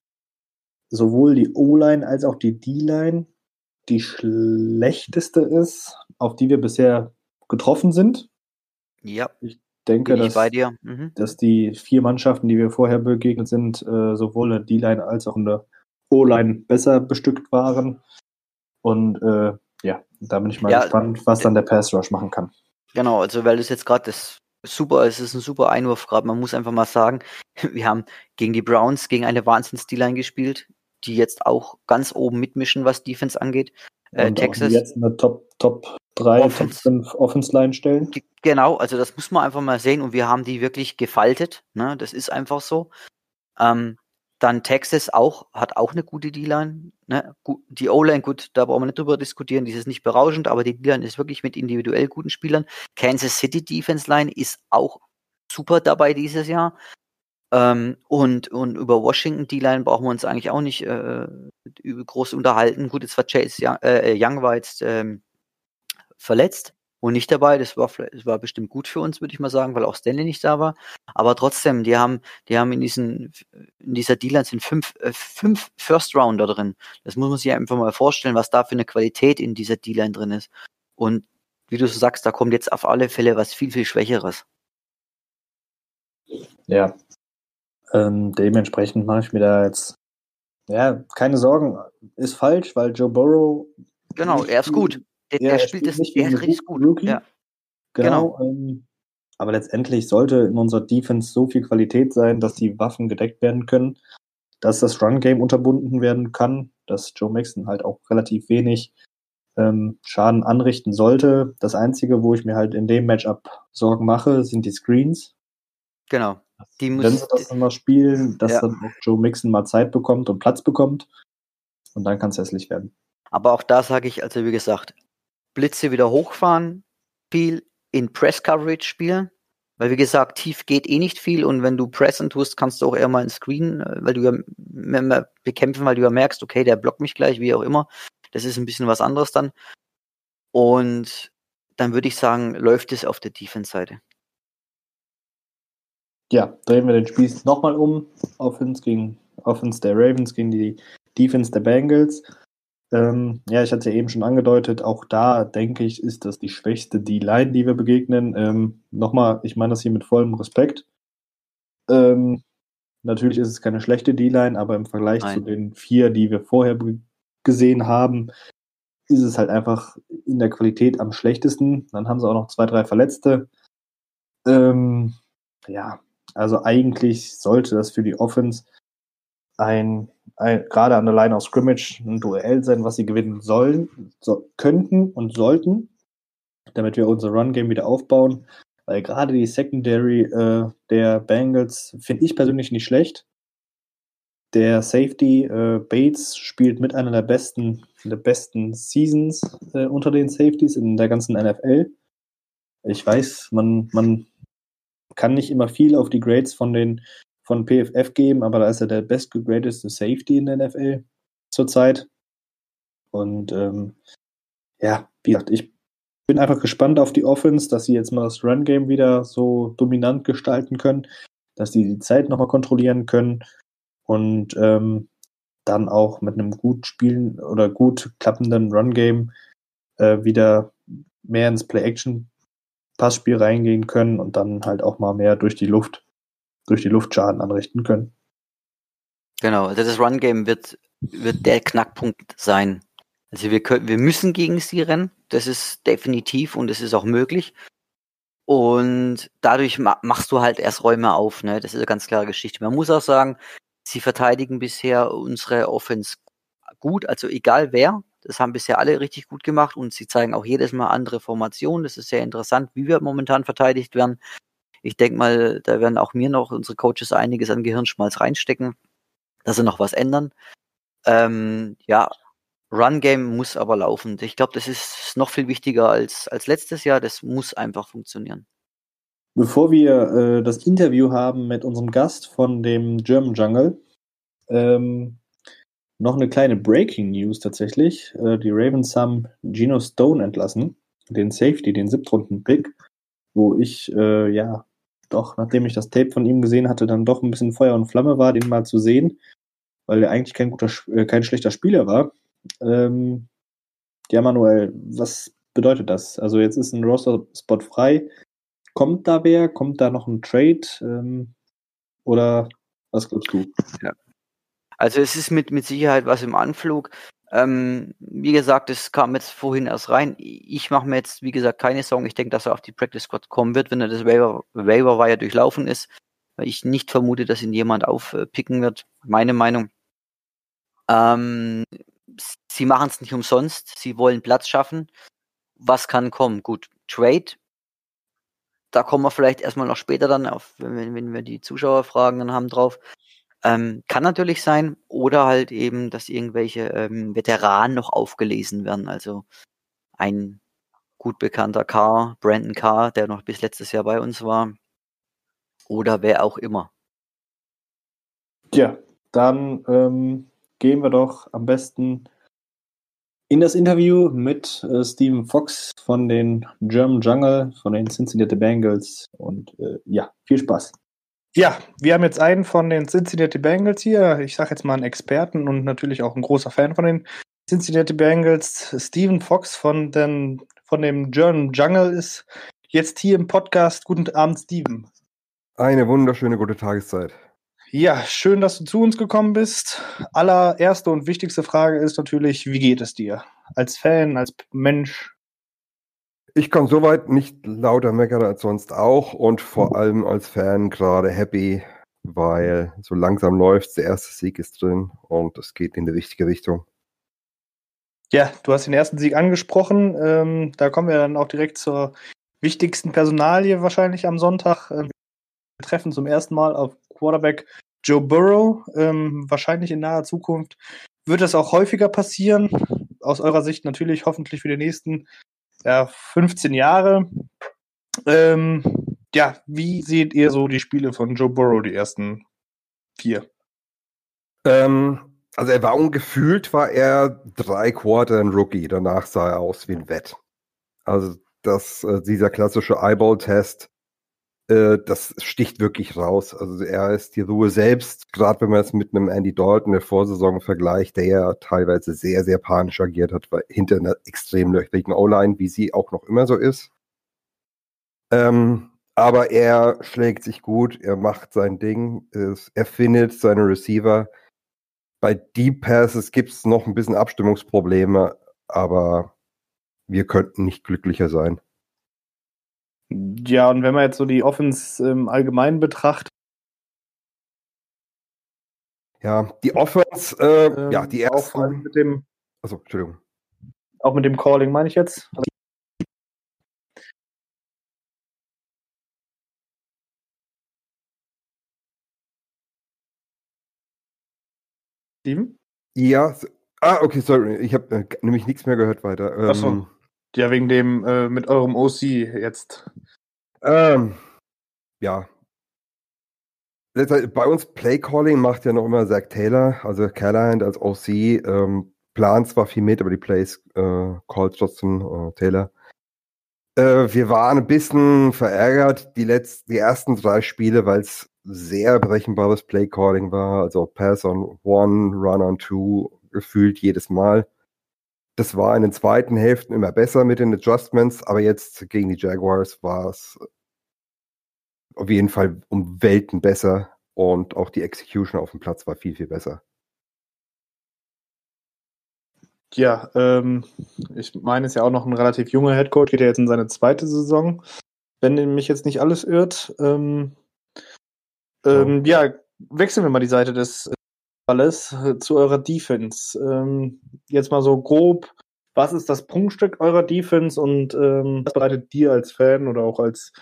sowohl die O-Line als auch die D-Line die schlechteste ist, auf die wir bisher getroffen sind. Ja. Ich denke, ich dass, dir. Mhm. dass die vier Mannschaften, die wir vorher begegnet sind, äh, sowohl in der D-Line als auch in der O-Line besser bestückt waren. Und äh, da bin ich mal Ja, gespannt, was dann der Pass Rush machen kann. Genau, also weil das jetzt gerade das super, es ist ein super Einwurf gerade. Man muss einfach mal sagen, wir haben gegen die Browns gegen eine Wahnsinns-D-Line gespielt, die jetzt auch ganz oben mitmischen, was Defense angeht. Äh, Texas, jetzt eine Top, Top 3, Offense. Top 5 Offense-Line stellen. die- genau, also das muss man einfach mal sehen und wir haben die wirklich gefaltet. Ne? Das ist einfach so. Ähm, dann Texas auch, hat auch eine gute D-Line. Ne? Die O-Line, gut, da brauchen wir nicht drüber diskutieren, die ist nicht berauschend, aber die D-Line ist wirklich mit individuell guten Spielern. Kansas City Defense Line ist auch super dabei dieses Jahr. Ähm, und, und über Washington D-Line brauchen wir uns eigentlich auch nicht äh, über- groß unterhalten. Gut, jetzt war Chase Young, äh, Young war jetzt ähm, verletzt und nicht dabei. Das war, das war bestimmt gut für uns, würde ich mal sagen, weil auch Stanley nicht da war. Aber trotzdem, die haben, die haben in diesen, in dieser D-Line sind fünf, äh, fünf First Rounder drin. Das muss man sich einfach mal vorstellen, was da für eine Qualität in dieser D-Line drin ist. Und wie du so sagst, da kommt jetzt auf alle Fälle was viel, viel Schwächeres. Ja. Ähm, dementsprechend mache ich mir da jetzt ja, keine Sorgen. Ist falsch, weil Joe Burrow. Genau, er ist gut. Der, Ja, der er spielt das, der ist richtig gut. Rookie. Ja, Genau. Ähm, aber letztendlich sollte in unserer Defense so viel Qualität sein, dass die Waffen gedeckt werden können, dass das Run-Game unterbunden werden kann, dass Joe Mixon halt auch relativ wenig ähm, Schaden anrichten sollte. Das Einzige, wo ich mir halt in dem Matchup Sorgen mache, sind die Screens. genau. Die Wenn muss, sie das dann mal spielen, dass Ja. dann auch Joe Mixon mal Zeit bekommt und Platz bekommt. Und dann kann es hässlich werden. Aber auch da sage ich, also wie gesagt, Blitze wieder hochfahren, viel in Press Coverage spielen, weil wie gesagt, tief geht eh nicht viel und wenn du pressen tust, kannst du auch eher mal einen Screen, äh, weil du ja mehr bekämpfen, weil du ja merkst, okay, der blockt mich gleich, wie auch immer. Das ist ein bisschen was anderes dann. Und dann würde ich sagen, läuft es auf der Defense-Seite. Ja, drehen wir den Spieß nochmal um. Offense gegen Offense der Ravens gegen die Defense der Bengals. Ähm, ja, ich hatte ja eben schon angedeutet, auch da denke ich, ist das die schwächste D-Line, die wir begegnen. Ähm, Nochmal, ich meine das hier mit vollem Respekt. Ähm, natürlich ist es keine schlechte D-Line, aber im Vergleich Nein. zu den vier, die wir vorher gesehen haben, ist es halt einfach in der Qualität am schlechtesten. Dann haben sie auch noch zwei, drei Verletzte. Ähm, ja, also eigentlich sollte das für die Offense ein, ein gerade an der Line of Scrimmage ein Duell sein, was sie gewinnen sollen, so, könnten und sollten, damit wir unser Run-Game wieder aufbauen. Weil gerade die Secondary äh, der Bengals finde ich persönlich nicht schlecht. Der Safety äh, Bates spielt mit einer der besten, der besten Seasons äh, unter den Safeties in der ganzen NFL. Ich weiß, man, man kann nicht immer viel auf die Grades von den von PFF geben, aber da ist er der bestgegradeste Safety in der NFL zurzeit. Und ähm, ja, wie gesagt, ich bin einfach gespannt auf die Offense, dass sie jetzt mal das Run-Game wieder so dominant gestalten können, dass sie die Zeit nochmal kontrollieren können und ähm, dann auch mit einem gut spielen oder gut klappenden Run-Game äh, wieder mehr ins Play-Action-Passspiel reingehen können und dann halt auch mal mehr durch die Luft durch die Luft Schaden anrichten können. Genau, also das Run-Game wird, wird der Knackpunkt sein. Also wir können, wir müssen gegen sie rennen. Das ist definitiv und es ist auch möglich. Und dadurch machst du halt erst Räume auf, ne? Das ist eine ganz klare Geschichte. Man muss auch sagen, sie verteidigen bisher unsere Offense gut, also egal wer. Das haben bisher alle richtig gut gemacht und sie zeigen auch jedes Mal andere Formationen. Das ist sehr interessant, wie wir momentan verteidigt werden. Ich denke mal, da werden auch mir noch unsere Coaches einiges an Gehirnschmalz reinstecken, dass sie noch was ändern. Ähm, ja, Run Game muss aber laufen. Ich glaube, das ist noch viel wichtiger als, als letztes Jahr. Das muss einfach funktionieren. Bevor wir äh, das Interview haben mit unserem Gast von dem German Jungle, ähm, noch eine kleine Breaking News tatsächlich. Äh, die Ravens haben Geno Stone entlassen, den Safety, den Siebtrunden-Pick, wo ich äh, ja doch, nachdem ich das Tape von ihm gesehen hatte, dann doch ein bisschen Feuer und Flamme war, den mal zu sehen, weil er eigentlich kein guter, äh, kein schlechter Spieler war. Ähm, ja, Manuel, was bedeutet das? Also jetzt ist ein Roster-Spot frei. Kommt da wer? Kommt da noch ein Trade? Ähm, oder was glaubst du? Ja. Also es ist mit, mit Sicherheit was im Anflug. Ähm, wie gesagt, es kam jetzt vorhin erst rein. Ich mache mir jetzt, wie gesagt, keine Sorgen. Ich denke, dass er auf die Practice Squad kommen wird, wenn er das Waiver, Waiver Wire durchlaufen ist. Weil ich nicht vermute, dass ihn jemand aufpicken wird. Meine Meinung. Ähm, sie machen es nicht umsonst. Sie wollen Platz schaffen. Was kann kommen? Gut, Trade. Da kommen wir vielleicht erstmal noch später dann auf, wenn, wenn wir die Zuschauerfragen dann haben drauf. Ähm, kann natürlich sein. Oder halt eben, dass irgendwelche ähm, Veteranen noch aufgelesen werden. Also ein gut bekannter Carr, Brandon Carr, der noch bis letztes Jahr bei uns war. Oder wer auch immer. Ja, dann ähm, gehen wir doch am besten in das Interview mit äh, Stephen Fox von den German Jungle, von den Cincinnati Bengals. Und äh, ja, viel Spaß. Ja, wir haben jetzt einen von den Cincinnati Bengals hier. Ich sage jetzt mal einen Experten und natürlich auch ein großer Fan von den Cincinnati Bengals. Stephen Fox von, den, von dem German Jungle ist jetzt hier im Podcast. Guten Abend, Steven. Eine wunderschöne gute Tageszeit. Ja, schön, dass du zu uns gekommen bist. Allererste und wichtigste Frage ist natürlich, wie geht es dir? Als Fan, als Mensch, ich kann soweit nicht lauter meckern als sonst auch und vor allem als Fan gerade happy, weil so langsam läuft, der erste Sieg ist drin und es geht in die richtige Richtung. Ja, du hast den ersten Sieg angesprochen. Ähm, da kommen wir dann auch direkt zur wichtigsten Personalie wahrscheinlich am Sonntag. Ähm, wir treffen zum ersten Mal auf Quarterback Joe Burrow. Ähm, wahrscheinlich in naher Zukunft wird das auch häufiger passieren. aus eurer Sicht natürlich hoffentlich für die nächsten ja, 15 Jahre. Ähm, ja, wie seht ihr so die Spiele von Joe Burrow, die ersten vier? Ähm, also er war ungefühlt, war er drei Quarter ein Rookie. Danach sah er aus wie ein Wett. Also das, äh, dieser klassische Eyeball-Test, äh, das sticht wirklich raus. Also er ist die Ruhe selbst, gerade wenn man es mit einem Andy Dalton der Vorsaison vergleicht, der ja teilweise sehr, sehr panisch agiert hat, weil hinter einer extrem löchrigen O-Line, wie sie auch noch immer so ist. Ähm, aber er schlägt sich gut, er macht sein Ding, er findet seine Receiver. Bei Deep Passes gibt es noch ein bisschen Abstimmungsprobleme, aber wir könnten nicht glücklicher sein. Ja, und wenn man jetzt so die Offense im Allgemeinen betrachtet. Ja, die Offense, äh, ähm, ja, die erste. Auch mit dem. Achso, Entschuldigung. Auch mit dem Calling meine ich jetzt. Also Steven? Ja, ah, okay, sorry, ich habe äh, nämlich nichts mehr gehört weiter. Ähm, Achso. Ja, wegen dem äh, mit eurem OC jetzt. Ähm, ja. Bei uns Playcalling macht ja noch immer Zach Taylor, also Callahan als OC. Ähm, plant zwar viel mit, aber die Plays äh, callt trotzdem äh, Taylor. Äh, wir waren ein bisschen verärgert, die, letzten, die ersten drei Spiele, weil es sehr berechenbares Playcalling war, also Pass on One, Run on Two, gefühlt jedes Mal. Das war in den zweiten Hälften immer besser mit den Adjustments, aber jetzt gegen die Jaguars war es auf jeden Fall um Welten besser und auch die Execution auf dem Platz war viel, viel besser. Ja, ähm, ich meine, es ist ja auch noch ein relativ junger Headcoach, geht ja jetzt in seine zweite Saison, wenn mich jetzt nicht alles irrt. Ähm, ähm, ja, wechseln wir mal die Seite des Balles äh, zu eurer Defense. Ähm, jetzt mal so grob, was ist das Prunkstück eurer Defense und ähm, was bereitet dir als Fan oder auch als,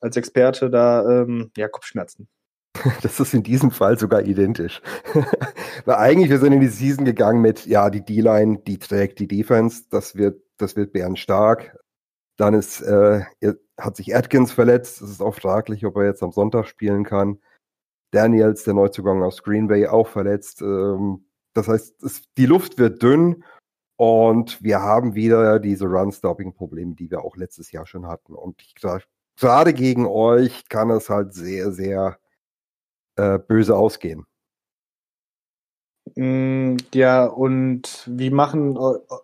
als Experte da ähm, ja, Kopfschmerzen? Das ist in diesem Fall sogar identisch. Weil eigentlich, wir sind in die Season gegangen mit, ja, die D-Line, die trägt die Defense, das wird, das wird Bären stark. Dann ist, äh, hat sich Atkins verletzt. Es ist auch fraglich, ob er jetzt am Sonntag spielen kann. Daniels, der Neuzugang aus Green Bay, auch verletzt. Ähm, das heißt, es, die Luft wird dünn und wir haben wieder diese Run-Stopping-Probleme, die wir auch letztes Jahr schon hatten. Und ich, gerade gegen euch kann es halt sehr, sehr äh, böse ausgehen. Mm, ja, und wie machen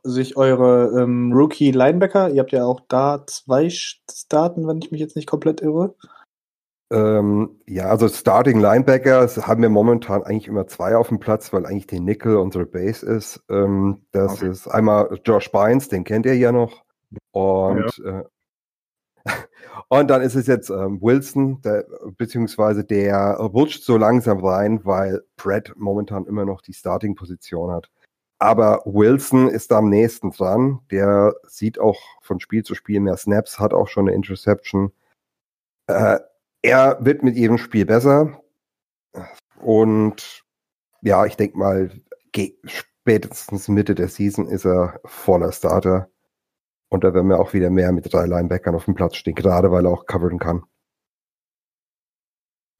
sich eure ähm, Rookie-Linebacker? Ihr habt ja auch da zwei Starten, wenn ich mich jetzt nicht komplett irre. Ähm, ja, also Starting Linebacker haben wir momentan eigentlich immer zwei auf dem Platz, weil eigentlich die Nickel unsere Base ist. Ähm, das okay. ist einmal Josh Bynes, den kennt ihr ja noch. Und ja. Äh, und dann ist es jetzt ähm, Wilson, der, beziehungsweise der rutscht so langsam rein, weil Brett momentan immer noch die Starting-Position hat. Aber Wilson ist da am nächsten dran. Der sieht auch von Spiel zu Spiel mehr Snaps, hat auch schon eine Interception. Äh, er wird mit jedem Spiel besser. Und ja, ich denke mal, spätestens Mitte der Season ist er voller Starter. Und da werden wir auch wieder mehr mit drei Linebackern auf dem Platz stehen, gerade weil er auch covern kann.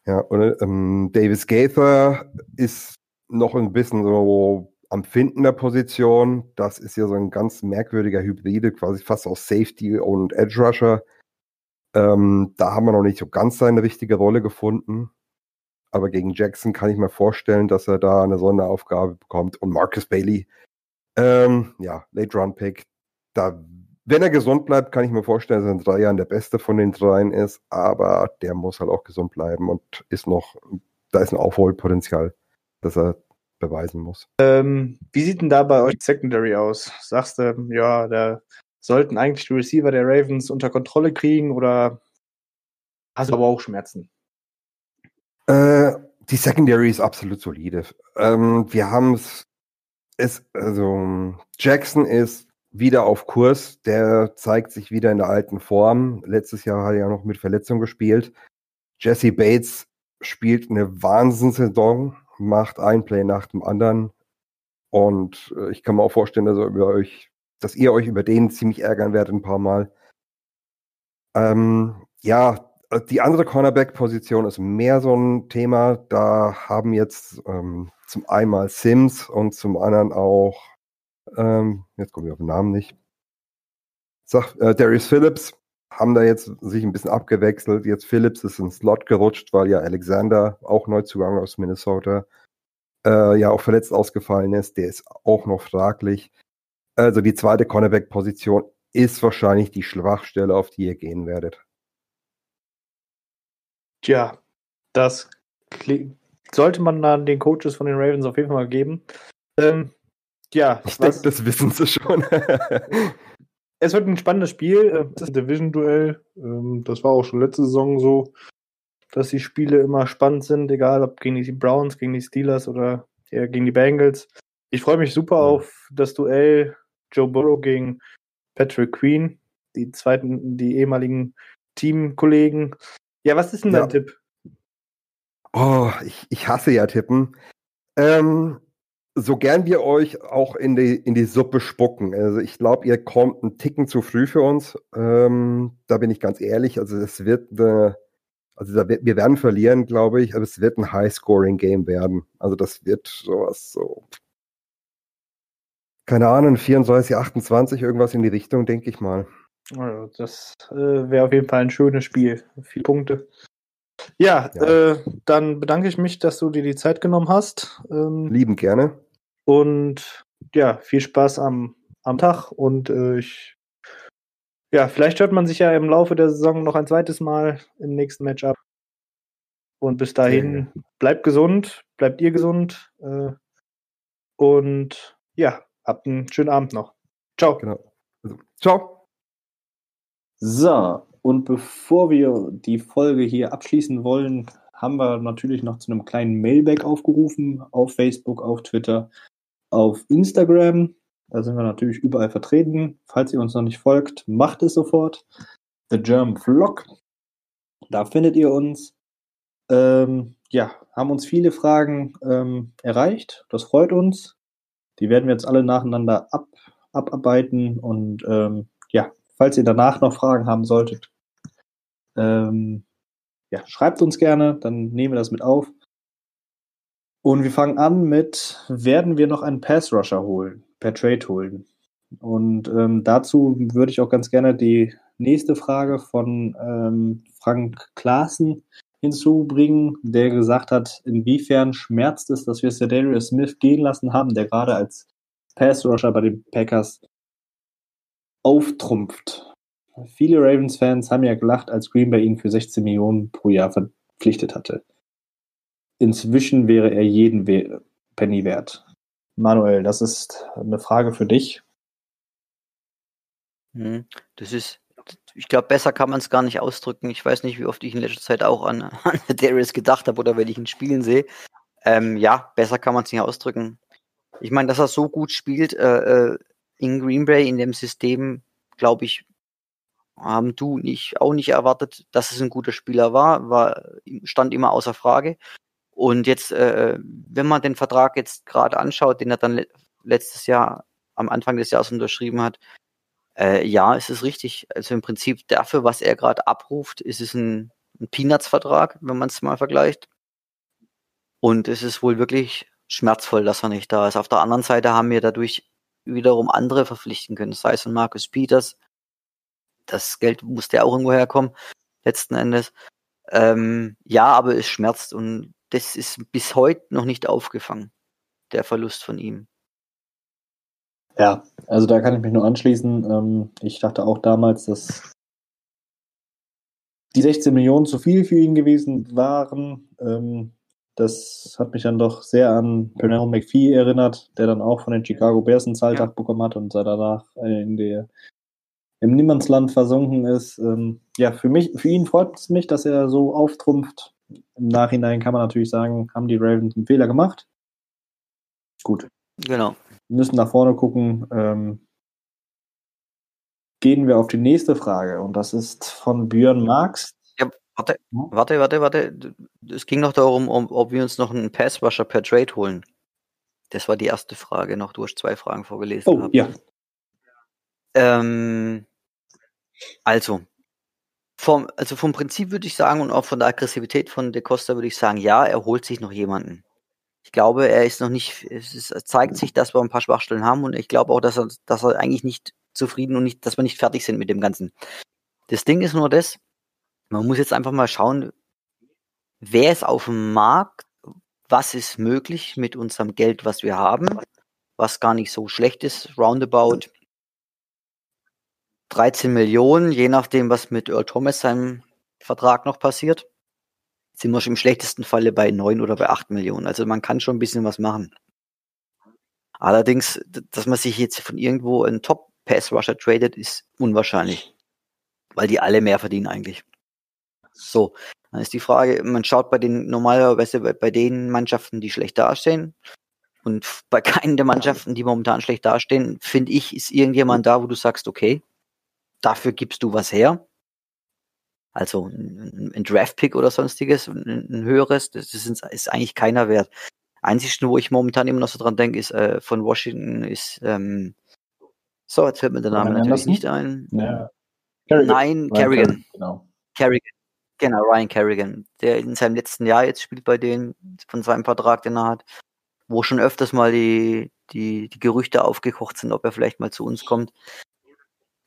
Ja, und ähm, Davis Gaither ist noch ein bisschen so am Finden der Position. Das ist ja so ein ganz merkwürdiger Hybride, quasi fast aus Safety und Edge Rusher. Ähm, da haben wir noch nicht so ganz seine richtige Rolle gefunden. Aber gegen Jackson kann ich mir vorstellen, dass er da eine Sonderaufgabe bekommt. Und Marcus Bailey, ähm, ja, Late Round Pick, da wenn er gesund bleibt, kann ich mir vorstellen, dass er in drei Jahren der Beste von den dreien ist, aber der muss halt auch gesund bleiben und ist noch, da ist ein Aufholpotenzial, das er beweisen muss. Ähm, wie sieht denn da bei euch Secondary aus? Sagst du, ja, da sollten eigentlich die Receiver der Ravens unter Kontrolle kriegen oder hast du aber auch Schmerzen? Äh, die Secondary ist absolut solide. Ähm, wir haben es, also Jackson ist wieder auf Kurs. Der zeigt sich wieder in der alten Form. Letztes Jahr hat er ja noch mit Verletzung gespielt. Jesse Bates spielt eine Wahnsinnssaison, macht ein Play nach dem anderen. Und äh, ich kann mir auch vorstellen, dass, ihr euch, dass ihr euch über den ziemlich ärgern werdet ein paar Mal. Ähm, ja, äh, die andere Cornerback-Position ist mehr so ein Thema. Da haben jetzt ähm, zum einen Sims und zum anderen auch, ähm, jetzt komme ich auf den Namen nicht, Sag, äh, Darius Phillips haben da jetzt sich ein bisschen abgewechselt. Jetzt Phillips ist ins Slot gerutscht, weil ja Alexander, auch Neuzugang aus Minnesota, äh, ja auch verletzt ausgefallen ist. Der ist auch noch fraglich. Also die zweite Cornerback-Position ist wahrscheinlich die Schwachstelle, auf die ihr gehen werdet. Tja, das sollte man dann den Coaches von den Ravens auf jeden Fall mal geben. Ähm, ja, ich denke, das wissen sie schon. es wird ein spannendes Spiel. Äh, das ist ein Division-Duell. Ähm, das war auch schon letzte Saison so, dass die Spiele immer spannend sind, egal ob gegen die Browns, gegen die Steelers oder gegen die Bengals. Ich freue mich super auf das Duell Joe Burrow gegen Patrick Queen, die zweiten, die ehemaligen Teamkollegen. Ja, was ist denn dein ja. Tipp? Oh, ich, ich hasse ja Tippen. Ähm, so gern wir euch auch in die, in die Suppe spucken. Also ich glaube, ihr kommt einen Ticken zu früh für uns. Ähm, da bin ich ganz ehrlich. Also es wird eine, also wird, wir werden verlieren, glaube ich, aber es wird ein High-Scoring-Game werden. Also das wird sowas so. Keine Ahnung, 34, 28, irgendwas in die Richtung, denke ich mal. Also das äh, wäre auf jeden Fall ein schönes Spiel. Vier Punkte. Ja, ja. Äh, dann bedanke ich mich, dass du dir die Zeit genommen hast. Ähm, Lieben gerne. Und ja, viel Spaß am, am Tag und äh, ich ja, vielleicht hört man sich ja im Laufe der Saison noch ein zweites Mal im nächsten Matchup. Und bis dahin, bleibt gesund, bleibt ihr gesund. Äh, und ja, habt einen schönen Abend noch. Ciao. Genau. Also, ciao. So, und bevor wir die Folge hier abschließen wollen, haben wir natürlich noch zu einem kleinen Mailback aufgerufen auf Facebook, auf Twitter auf Instagram. Da sind wir natürlich überall vertreten. Falls ihr uns noch nicht folgt, macht es sofort. The German Vlog. Da findet ihr uns. Ähm, ja, haben uns viele Fragen ähm, erreicht. Das freut uns. Die werden wir jetzt alle nacheinander ab, abarbeiten. Und ähm, ja, falls ihr danach noch Fragen haben solltet, ähm, ja, schreibt uns gerne, dann nehmen wir das mit auf. Und wir fangen an mit, werden wir noch einen Pass-Rusher holen, per Trade holen? Und ähm, dazu würde ich auch ganz gerne die nächste Frage von ähm, Frank Klaassen hinzubringen, der gesagt hat, inwiefern schmerzt es, dass wir Cedarius Smith gehen lassen haben, der gerade als Pass-Rusher bei den Packers auftrumpft. Viele Ravens-Fans haben ja gelacht, als Green Bay ihn für 16 Millionen pro Jahr verpflichtet hatte. Inzwischen wäre er jeden Penny wert. Manuel, das ist eine Frage für dich. Hm, das ist, ich glaube, besser kann man es gar nicht ausdrücken. Ich weiß nicht, wie oft ich in letzter Zeit auch an, an Darius gedacht habe oder wenn ich ihn spielen sehe. Ähm, ja, besser kann man es nicht ausdrücken. Ich meine, dass er so gut spielt äh, äh in Green Bay, in dem System, glaube ich, haben du nicht, auch nicht erwartet, dass es ein guter Spieler war, war stand immer außer Frage. Und jetzt, äh, wenn man den Vertrag jetzt gerade anschaut, den er dann le letztes Jahr am Anfang des Jahres unterschrieben hat, äh, ja, ist es richtig. Also im Prinzip dafür, was er gerade abruft, ist es ein, ein Peanuts-Vertrag, wenn man es mal vergleicht. Und es ist wohl wirklich schmerzvoll, dass er nicht da ist. Auf der anderen Seite haben wir dadurch wiederum andere verpflichten können, sei es von Marcus Peters. Das Geld musste ja auch irgendwo herkommen, letzten Endes. Ähm, ja, aber es schmerzt und das ist bis heute noch nicht aufgefangen, der Verlust von ihm. Ja, also da kann ich mich nur anschließen. Ähm, ich dachte auch damals, dass die 16 Millionen zu viel für ihn gewesen waren. Ähm, das hat mich dann doch sehr an Pernell McPhee erinnert, der dann auch von den Chicago Bears einen Zahltag bekommen hat und danach in der, im Niemandsland versunken ist. Ähm, ja, für mich, für ihn freut es mich, dass er so auftrumpft. Im Nachhinein kann man natürlich sagen, haben die Ravens einen Fehler gemacht. Gut. Genau. Wir müssen nach vorne gucken. Ähm, gehen wir auf die nächste Frage und das ist von Björn Marx. Ja, warte, warte, warte, warte. Es ging noch darum, ob wir uns noch einen Passwasher per Trade holen. Das war die erste Frage noch. Du hast zwei Fragen vorgelesen. Oh, ja. Ähm, also, vom, also vom Prinzip würde ich sagen und auch von der Aggressivität von De Costa würde ich sagen, ja, er holt sich noch jemanden. Ich glaube, er ist noch nicht, es, ist, zeigt sich, dass wir ein paar Schwachstellen haben und ich glaube auch, dass er, dass er eigentlich nicht zufrieden und nicht, dass wir nicht fertig sind mit dem Ganzen. Das Ding ist nur das, man muss jetzt einfach mal schauen, wer ist auf dem Markt, was ist möglich mit unserem Geld, was wir haben, was gar nicht so schlecht ist, roundabout 13 Millionen, je nachdem, was mit Earl Thomas seinem Vertrag noch passiert, sind wir schon im schlechtesten Falle bei 9 oder bei 8 Millionen. Also man kann schon ein bisschen was machen. Allerdings, dass man sich jetzt von irgendwo einen Top-Pass-Rusher tradet, ist unwahrscheinlich. Weil die alle mehr verdienen eigentlich. So, dann ist die Frage, man schaut bei den normalerweise bei, bei den Mannschaften, die schlecht dastehen. Und bei keinen der Mannschaften, die momentan schlecht dastehen, finde ich, ist irgendjemand da, wo du sagst, okay, dafür gibst du was her. Also ein, ein Draft-Pick oder sonstiges, ein, ein höheres, das ist, ist, eigentlich keiner wert. Einzigste, wo ich momentan immer noch so dran denke, ist äh, von Washington ist ähm, so, jetzt fällt mir der Name natürlich nicht ein. Ja. Kerrigan. Nein, Kerrigan. Genau. Kerrigan. Genau, Ryan Kerrigan, der in seinem letzten Jahr jetzt spielt bei denen, von seinem Vertrag, den er hat, wo schon öfters mal die, die, die Gerüchte aufgekocht sind, ob er vielleicht mal zu uns kommt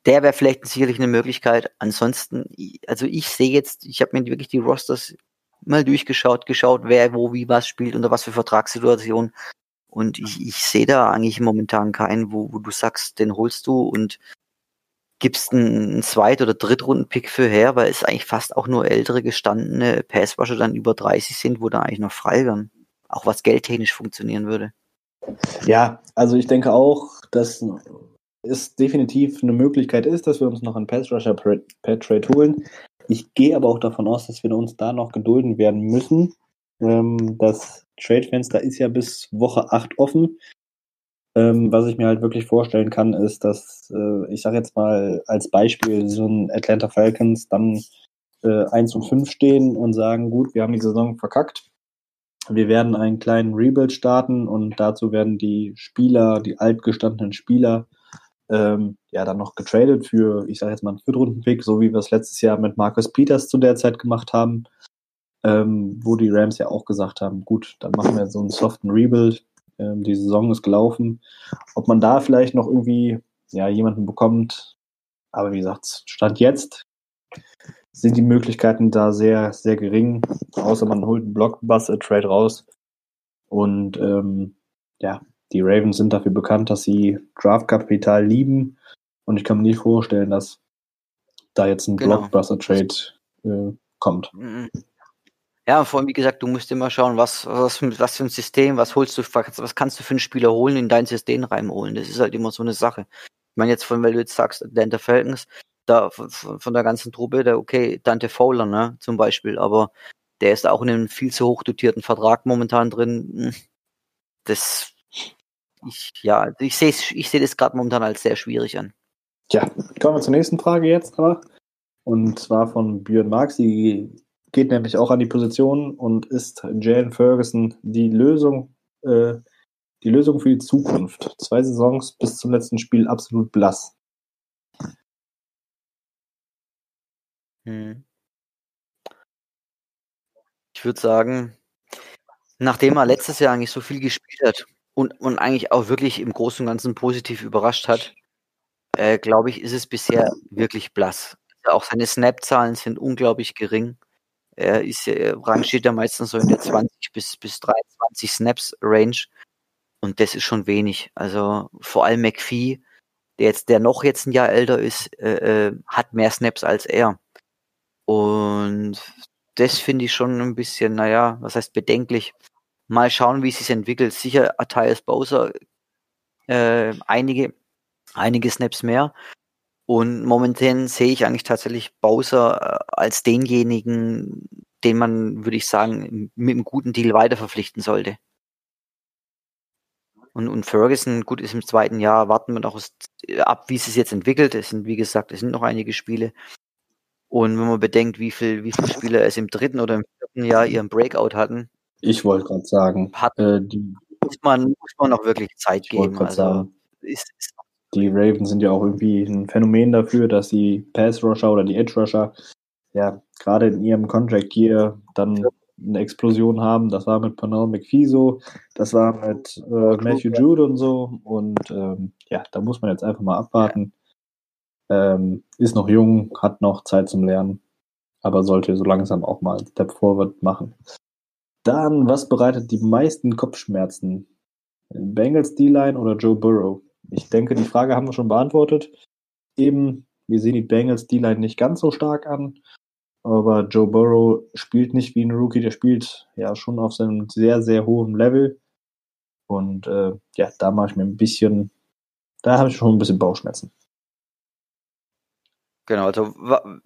der wäre vielleicht sicherlich eine Möglichkeit. Ansonsten, also ich sehe jetzt, ich habe mir wirklich die Rosters mal durchgeschaut, geschaut, wer wo wie was spielt, unter was für Vertragssituationen. Und ich, ich sehe da eigentlich momentan keinen, wo, wo du sagst, den holst du und gibst einen Zweit- oder Drittrunden-Pick für her, weil es eigentlich fast auch nur ältere gestandene Passwasher dann über 30 sind, wo da eigentlich noch frei wären. Auch was geldtechnisch funktionieren würde. Ja, also ich denke auch, dass es definitiv eine Möglichkeit ist, dass wir uns noch einen Pass Rusher per, per Trade holen. Ich gehe aber auch davon aus, dass wir uns da noch gedulden werden müssen. Ähm, das Trade-Fenster ist ja bis Woche 8 offen. Ähm, was ich mir halt wirklich vorstellen kann, ist, dass äh, ich sage jetzt mal als Beispiel so ein Atlanta Falcons dann äh, 1 und 5 stehen und sagen, gut, wir haben die Saison verkackt. Wir werden einen kleinen Rebuild starten und dazu werden die Spieler, die altgestandenen Spieler, ähm, ja dann noch getradet für, ich sage jetzt mal, einen Viertrunden-Pick, so wie wir es letztes Jahr mit Marcus Peters zu der Zeit gemacht haben, ähm, wo die Rams ja auch gesagt haben, gut, dann machen wir so einen soften Rebuild. Ähm, die Saison ist gelaufen. Ob man da vielleicht noch irgendwie ja, jemanden bekommt, aber wie gesagt, Stand jetzt sind die Möglichkeiten da sehr, sehr gering, außer man holt einen Blockbuster-Trade raus. Und ähm, ja, die Ravens sind dafür bekannt, dass sie Draftkapital lieben. Und ich kann mir nicht vorstellen, dass da jetzt ein genau. Blockbuster-Trade äh, kommt. Mhm. Ja, vor allem, wie gesagt, du musst immer schauen, was, was, was für ein System, was holst du, was kannst du für einen Spieler holen, in dein System reinholen. Das ist halt immer so eine Sache. Ich meine, jetzt von, weil du jetzt sagst, Atlanta Falcons, da von, von der ganzen Truppe, der, okay, Dante Fowler, ne, zum Beispiel, aber der ist auch in einem viel zu hoch dotierten Vertrag momentan drin. Hm, das ich, ja, also ich sehe ich sehe das gerade momentan als sehr schwierig an. Ja, kommen wir zur nächsten Frage jetzt aber. Und zwar von Björn Marx. Die geht nämlich auch an die Position und ist Jalen Ferguson die Lösung, äh, die Lösung für die Zukunft. Zwei Saisons bis zum letzten Spiel absolut blass. Hm. Ich würde sagen, nachdem er letztes Jahr eigentlich so viel gespielt hat und, und eigentlich auch wirklich im Großen und Ganzen positiv überrascht hat, äh, glaube ich, ist es bisher wirklich blass. Auch seine Snap-Zahlen sind unglaublich gering. Er ist äh, rangiert ja meistens so in der 20 bis, bis 23 Snaps Range. Und das ist schon wenig. Also vor allem McPhee, der jetzt, der noch jetzt ein Jahr älter ist, äh, äh, hat mehr Snaps als er. Und das finde ich schon ein bisschen, naja, was heißt bedenklich. Mal schauen, wie sich entwickelt. Sicher Attaius Bowser äh, einige, einige Snaps mehr. Und momentan sehe ich eigentlich tatsächlich Bowser äh, als denjenigen, den man, würde ich sagen, mit einem guten Deal weiter verpflichten sollte. Und, und Ferguson, gut, ist im zweiten Jahr, warten wir noch ab, wie es sich jetzt entwickelt. Es sind, wie gesagt, es sind noch einige Spiele. Und wenn man bedenkt, wie viel, wie viele Spieler es im dritten oder im vierten Jahr ihren Breakout hatten, ich wollte gerade sagen, hat, äh, die muss man, muss man auch wirklich Zeit geben. Also, sagen, ist, ist, die Ravens sind ja auch irgendwie ein Phänomen dafür, dass die Pass-Rusher oder die Edge-Rusher ja gerade in ihrem Contract Year dann eine Explosion haben. Das war mit Panel McPhee so, das war mit äh, Matthew Jude und so. Und ähm, ja, da muss man jetzt einfach mal abwarten. Ähm, ist noch jung, hat noch Zeit zum Lernen, aber sollte so langsam auch mal einen Step Forward machen. Dann, was bereitet die meisten Kopfschmerzen? Bengals D-Line oder Joe Burrow? Ich denke, die Frage haben wir schon beantwortet. Eben, wir sehen die Bengals D-Line nicht ganz so stark an, aber Joe Burrow spielt nicht wie ein Rookie, der spielt ja schon auf seinem sehr, sehr hohen Level. Und äh, ja, da mache ich mir ein bisschen, da habe ich schon ein bisschen Bauchschmerzen. Genau, also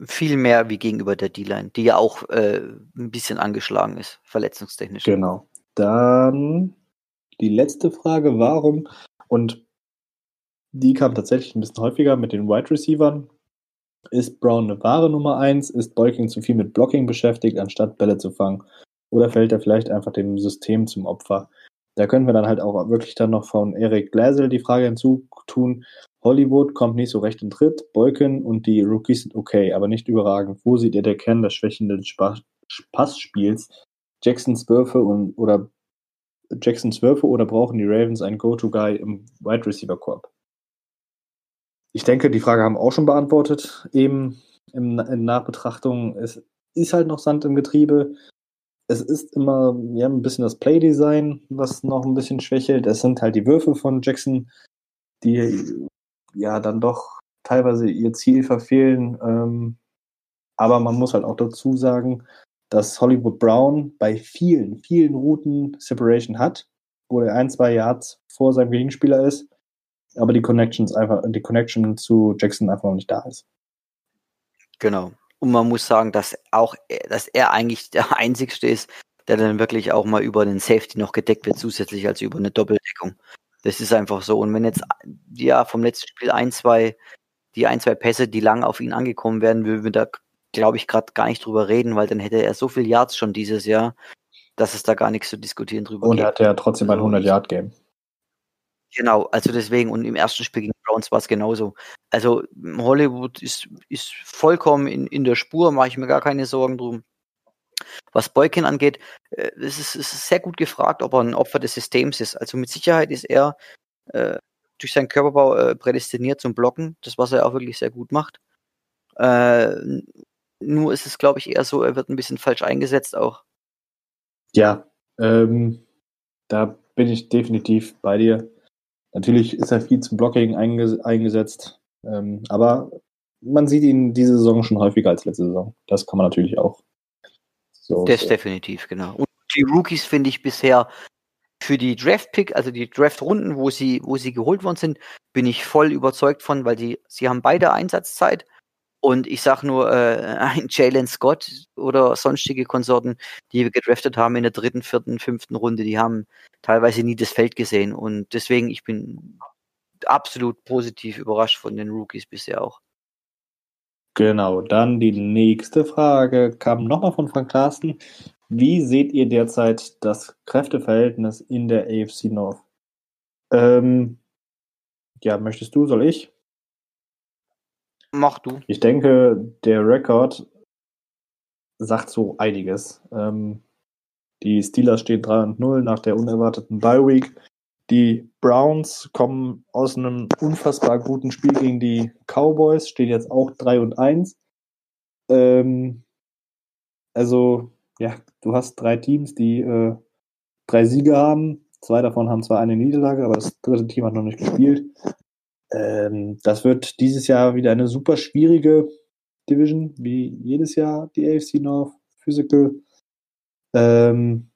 viel mehr wie gegenüber der D-Line, die ja auch äh, ein bisschen angeschlagen ist, verletzungstechnisch. Genau. Dann die letzte Frage, warum? Und die kam tatsächlich ein bisschen häufiger mit den Wide Receivern. Ist Brown eine wahre Nummer 1? Ist Boykin zu viel mit Blocking beschäftigt, anstatt Bälle zu fangen? Oder fällt er vielleicht einfach dem System zum Opfer? Da können wir dann halt auch wirklich dann noch von Eric Glasel die Frage hinzutun. Hollywood kommt nicht so recht in Tritt. Boykin und die Rookies sind okay, aber nicht überragend. Wo seht ihr der Kern des schwächenden Passspiels? Jacksons Würfe und, oder Jacksons Würfe oder brauchen die Ravens einen Go-To-Guy im Wide Receiver Korb? Ich denke, die Frage haben wir auch schon beantwortet. Eben im, in Nachbetrachtung, es ist halt noch Sand im Getriebe. Es ist immer ja, ein bisschen das Playdesign, was noch ein bisschen schwächelt. Es sind halt die Würfe von Jackson, die ja dann doch teilweise ihr Ziel verfehlen. Ähm, aber man muss halt auch dazu sagen, dass Hollywood Brown bei vielen, vielen Routen Separation hat, wo er ein, zwei Yards vor seinem Gegenspieler ist, aber die Connections einfach, die Connection zu Jackson einfach noch nicht da ist. Genau. Und man muss sagen, dass auch, dass er eigentlich der Einzigste ist, der dann wirklich auch mal über den Safety noch gedeckt wird, zusätzlich als über eine Doppeldeckung. Das ist einfach so. Und wenn jetzt, ja, vom letzten Spiel ein, zwei, die ein, zwei Pässe, die lang auf ihn angekommen wären, würden wir da, glaube ich, gerade gar nicht drüber reden, weil dann hätte er so viel Yards schon dieses Jahr, dass es da gar nichts zu diskutieren drüber Und er gibt. hat ja trotzdem ein Also ich- 100-Yard-Game. Genau, also deswegen, und im ersten Spiel gegen Browns war es genauso. Also Hollywood ist, ist vollkommen in, in der Spur, mache ich mir gar keine Sorgen drum. Was Boykin angeht, äh, es ist, es ist sehr gut gefragt, ob er ein Opfer des Systems ist. Also mit Sicherheit ist er äh, durch seinen Körperbau äh, prädestiniert zum Blocken, das was er auch wirklich sehr gut macht. Äh, nur ist es, glaube ich, eher so, er wird ein bisschen falsch eingesetzt auch. Ja, ähm, da bin ich definitiv bei dir. Natürlich ist er viel zum Blocking einges eingesetzt, ähm, aber man sieht ihn diese Saison schon häufiger als letzte Saison. Das kann man natürlich auch. So, Das so. definitiv, genau. Und die Rookies finde ich bisher für die Draft-Pick, also die Draft-Runden, wo sie, wo sie geholt worden sind, bin ich voll überzeugt von, weil die, sie haben beide Einsatzzeit. Und ich sag nur, äh, ein Jalen Scott oder sonstige Konsorten, die wir gedraftet haben in der dritten, vierten, fünften Runde, die haben teilweise nie das Feld gesehen. Und deswegen, ich bin absolut positiv überrascht von den Rookies bisher auch. Genau, dann die nächste Frage kam nochmal von Frank Carsten. Wie seht ihr derzeit das Kräfteverhältnis in der AFC North? Ähm, ja, möchtest du, soll ich? Mach du. Ich denke, der Rekord sagt so einiges. Ähm, die Steelers stehen 3 und 0 nach der unerwarteten Bye Week. Die Browns kommen aus einem unfassbar guten Spiel gegen die Cowboys, stehen jetzt auch 3 und 1. Ähm, also, ja, du hast drei Teams, die äh, drei Siege haben. Zwei davon haben zwar eine Niederlage, aber das dritte Team hat noch nicht gespielt. Ähm, das wird dieses Jahr wieder eine super schwierige Division, wie jedes Jahr die AFC North Physical. Ähm,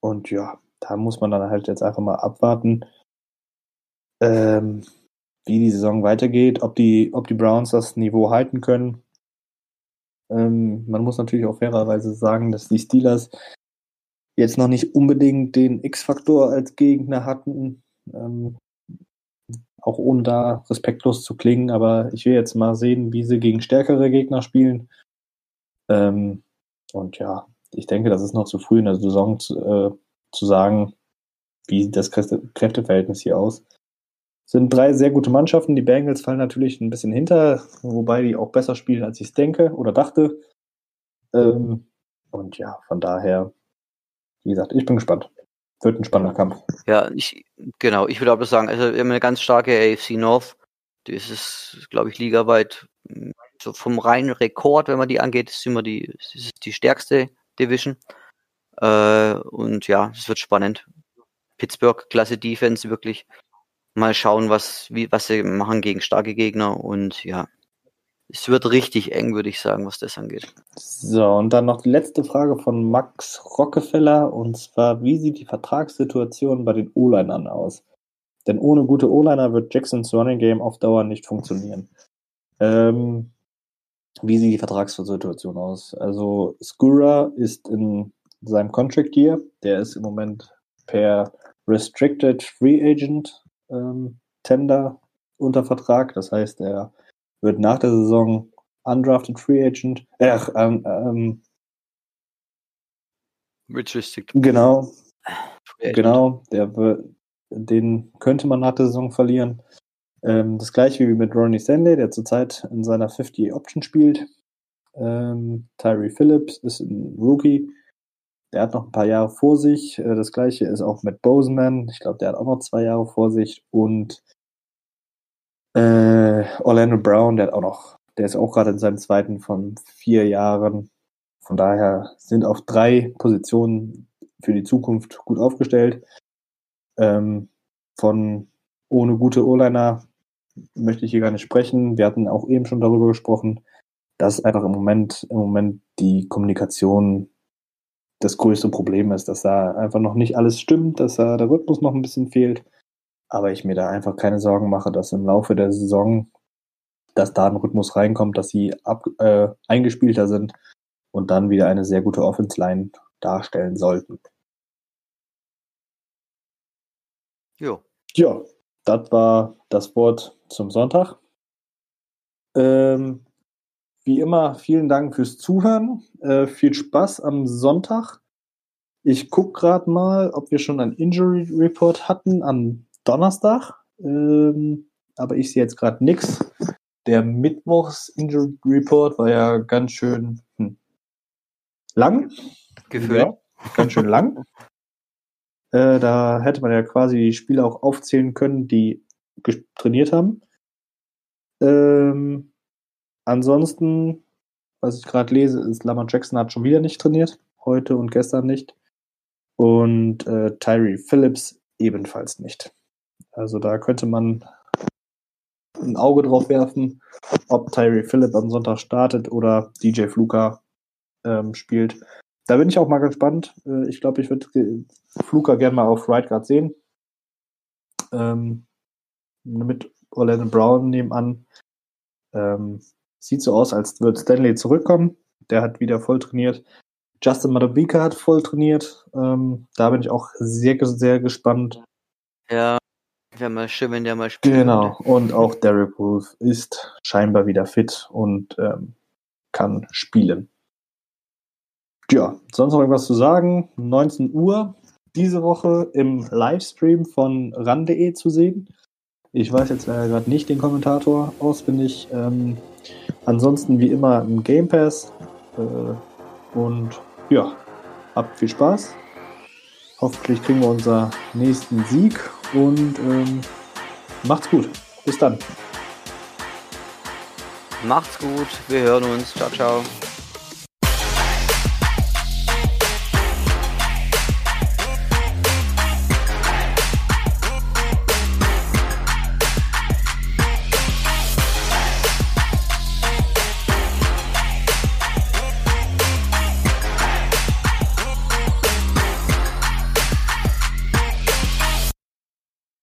und ja, da muss man dann halt jetzt einfach mal abwarten, ähm, wie die Saison weitergeht, ob die, ob die Browns das Niveau halten können. Ähm, man muss natürlich auch fairerweise sagen, dass die Steelers jetzt noch nicht unbedingt den X-Faktor als Gegner hatten. Ähm, auch ohne da respektlos zu klingen, aber ich will jetzt mal sehen, wie sie gegen stärkere Gegner spielen. Ähm, und ja, ich denke, das ist noch zu früh in der Saison äh, zu sagen, wie sieht das Kräfte Kräfteverhältnis hier aus. Sind drei sehr gute Mannschaften. Die Bengals fallen natürlich ein bisschen hinter, wobei die auch besser spielen, als ich es denke oder dachte. Ähm, und ja, von daher, wie gesagt, ich bin gespannt. Wird ein spannender Kampf. Ja, ich, genau, ich würde aber sagen, also wir haben eine ganz starke AFC North. Das ist, glaube ich, ligaweit so vom reinen Rekord, wenn man die angeht, ist immer die, ist die stärkste Division. Äh, und ja, es wird spannend. Pittsburgh, klasse Defense, wirklich. Mal schauen, was, wie, was sie machen gegen starke Gegner. Und ja, es wird richtig eng, würde ich sagen, was das angeht. So, und dann noch die letzte Frage von Max Rockefeller. Und zwar, wie sieht die Vertragssituation bei den O-Linern aus? Denn ohne gute O-Liner wird Jacksons Running Game auf Dauer nicht funktionieren. Ähm, wie sieht die Vertragssituation aus? Also, Skura ist in seinem Contract Year. Der ist im Moment per Restricted Free Agent ähm, Tender unter Vertrag. Das heißt, er wird nach der Saison undrafted Free Agent. Äh, ähm, ähm, Restricted. Genau. Genau. Der wird, den könnte man nach der Saison verlieren. Ähm, das gleiche wie mit Ronnie Stanley, der zurzeit in seiner 50 Option spielt. Ähm, Tyree Phillips ist ein Rookie. Der hat noch ein paar Jahre vor sich. Äh, das gleiche ist auch mit Boseman. Ich glaube, der hat auch noch zwei Jahre vor sich. Und äh, Orlando Brown, der hat auch noch, der ist auch gerade in seinem zweiten von vier Jahren. Von daher sind auf drei Positionen für die Zukunft gut aufgestellt. Ähm, von ohne gute O-Liner möchte ich hier gar nicht sprechen. Wir hatten auch eben schon darüber gesprochen, dass einfach im Moment, im Moment die Kommunikation das größte Problem ist, dass da einfach noch nicht alles stimmt, dass da der Rhythmus noch ein bisschen fehlt. Aber ich mir da einfach keine Sorgen mache, dass im Laufe der Saison, dass da ein Rhythmus reinkommt, dass sie ab, äh, eingespielter sind und dann wieder eine sehr gute Offense-Line darstellen sollten. Jo. Ja, das war das Wort zum Sonntag. Ähm, wie immer, vielen Dank fürs Zuhören. Äh, viel Spaß am Sonntag. Ich gucke gerade mal, ob wir schon einen Injury Report hatten am Donnerstag. Ähm, aber ich sehe jetzt gerade nichts. Der Mittwochs Injury Report war ja ganz schön hm, lang. Gefühlt. Ja, ganz schön lang. Äh, da hätte man ja quasi die Spieler auch aufzählen können, die trainiert haben. Ähm, ansonsten, was ich gerade lese, ist Lamar Jackson hat schon wieder nicht trainiert. Heute und gestern nicht. Und äh, Tyree Phillips ebenfalls nicht. Also da könnte man ein Auge drauf werfen, ob Tyree Phillip am Sonntag startet oder DJ Fluka ähm, spielt. Da bin ich auch mal gespannt. Äh, ich glaube, ich würde ge- Fluka gerne mal auf Right Guard sehen. Ähm, mit Orlando Brown nebenan. Ähm, sieht so aus, als würde Stanley zurückkommen. Der hat wieder voll trainiert. Justin Madubika hat voll trainiert. Ähm, da bin ich auch sehr, sehr gespannt. Ja, wäre mal schön, wenn der mal spielt. Genau. Und auch Derek Wolf ist scheinbar wieder fit und ähm, kann spielen. Ja, sonst noch irgendwas zu sagen? 19 Uhr diese Woche im Livestream von ran.de zu sehen. Ich weiß jetzt leider gerade nicht den Kommentator auswendig. Ähm, ansonsten wie immer im Game Pass. Äh, und ja, habt viel Spaß. Hoffentlich kriegen wir unseren nächsten Sieg und ähm, macht's gut. Bis dann. Macht's gut, wir hören uns. Ciao, ciao.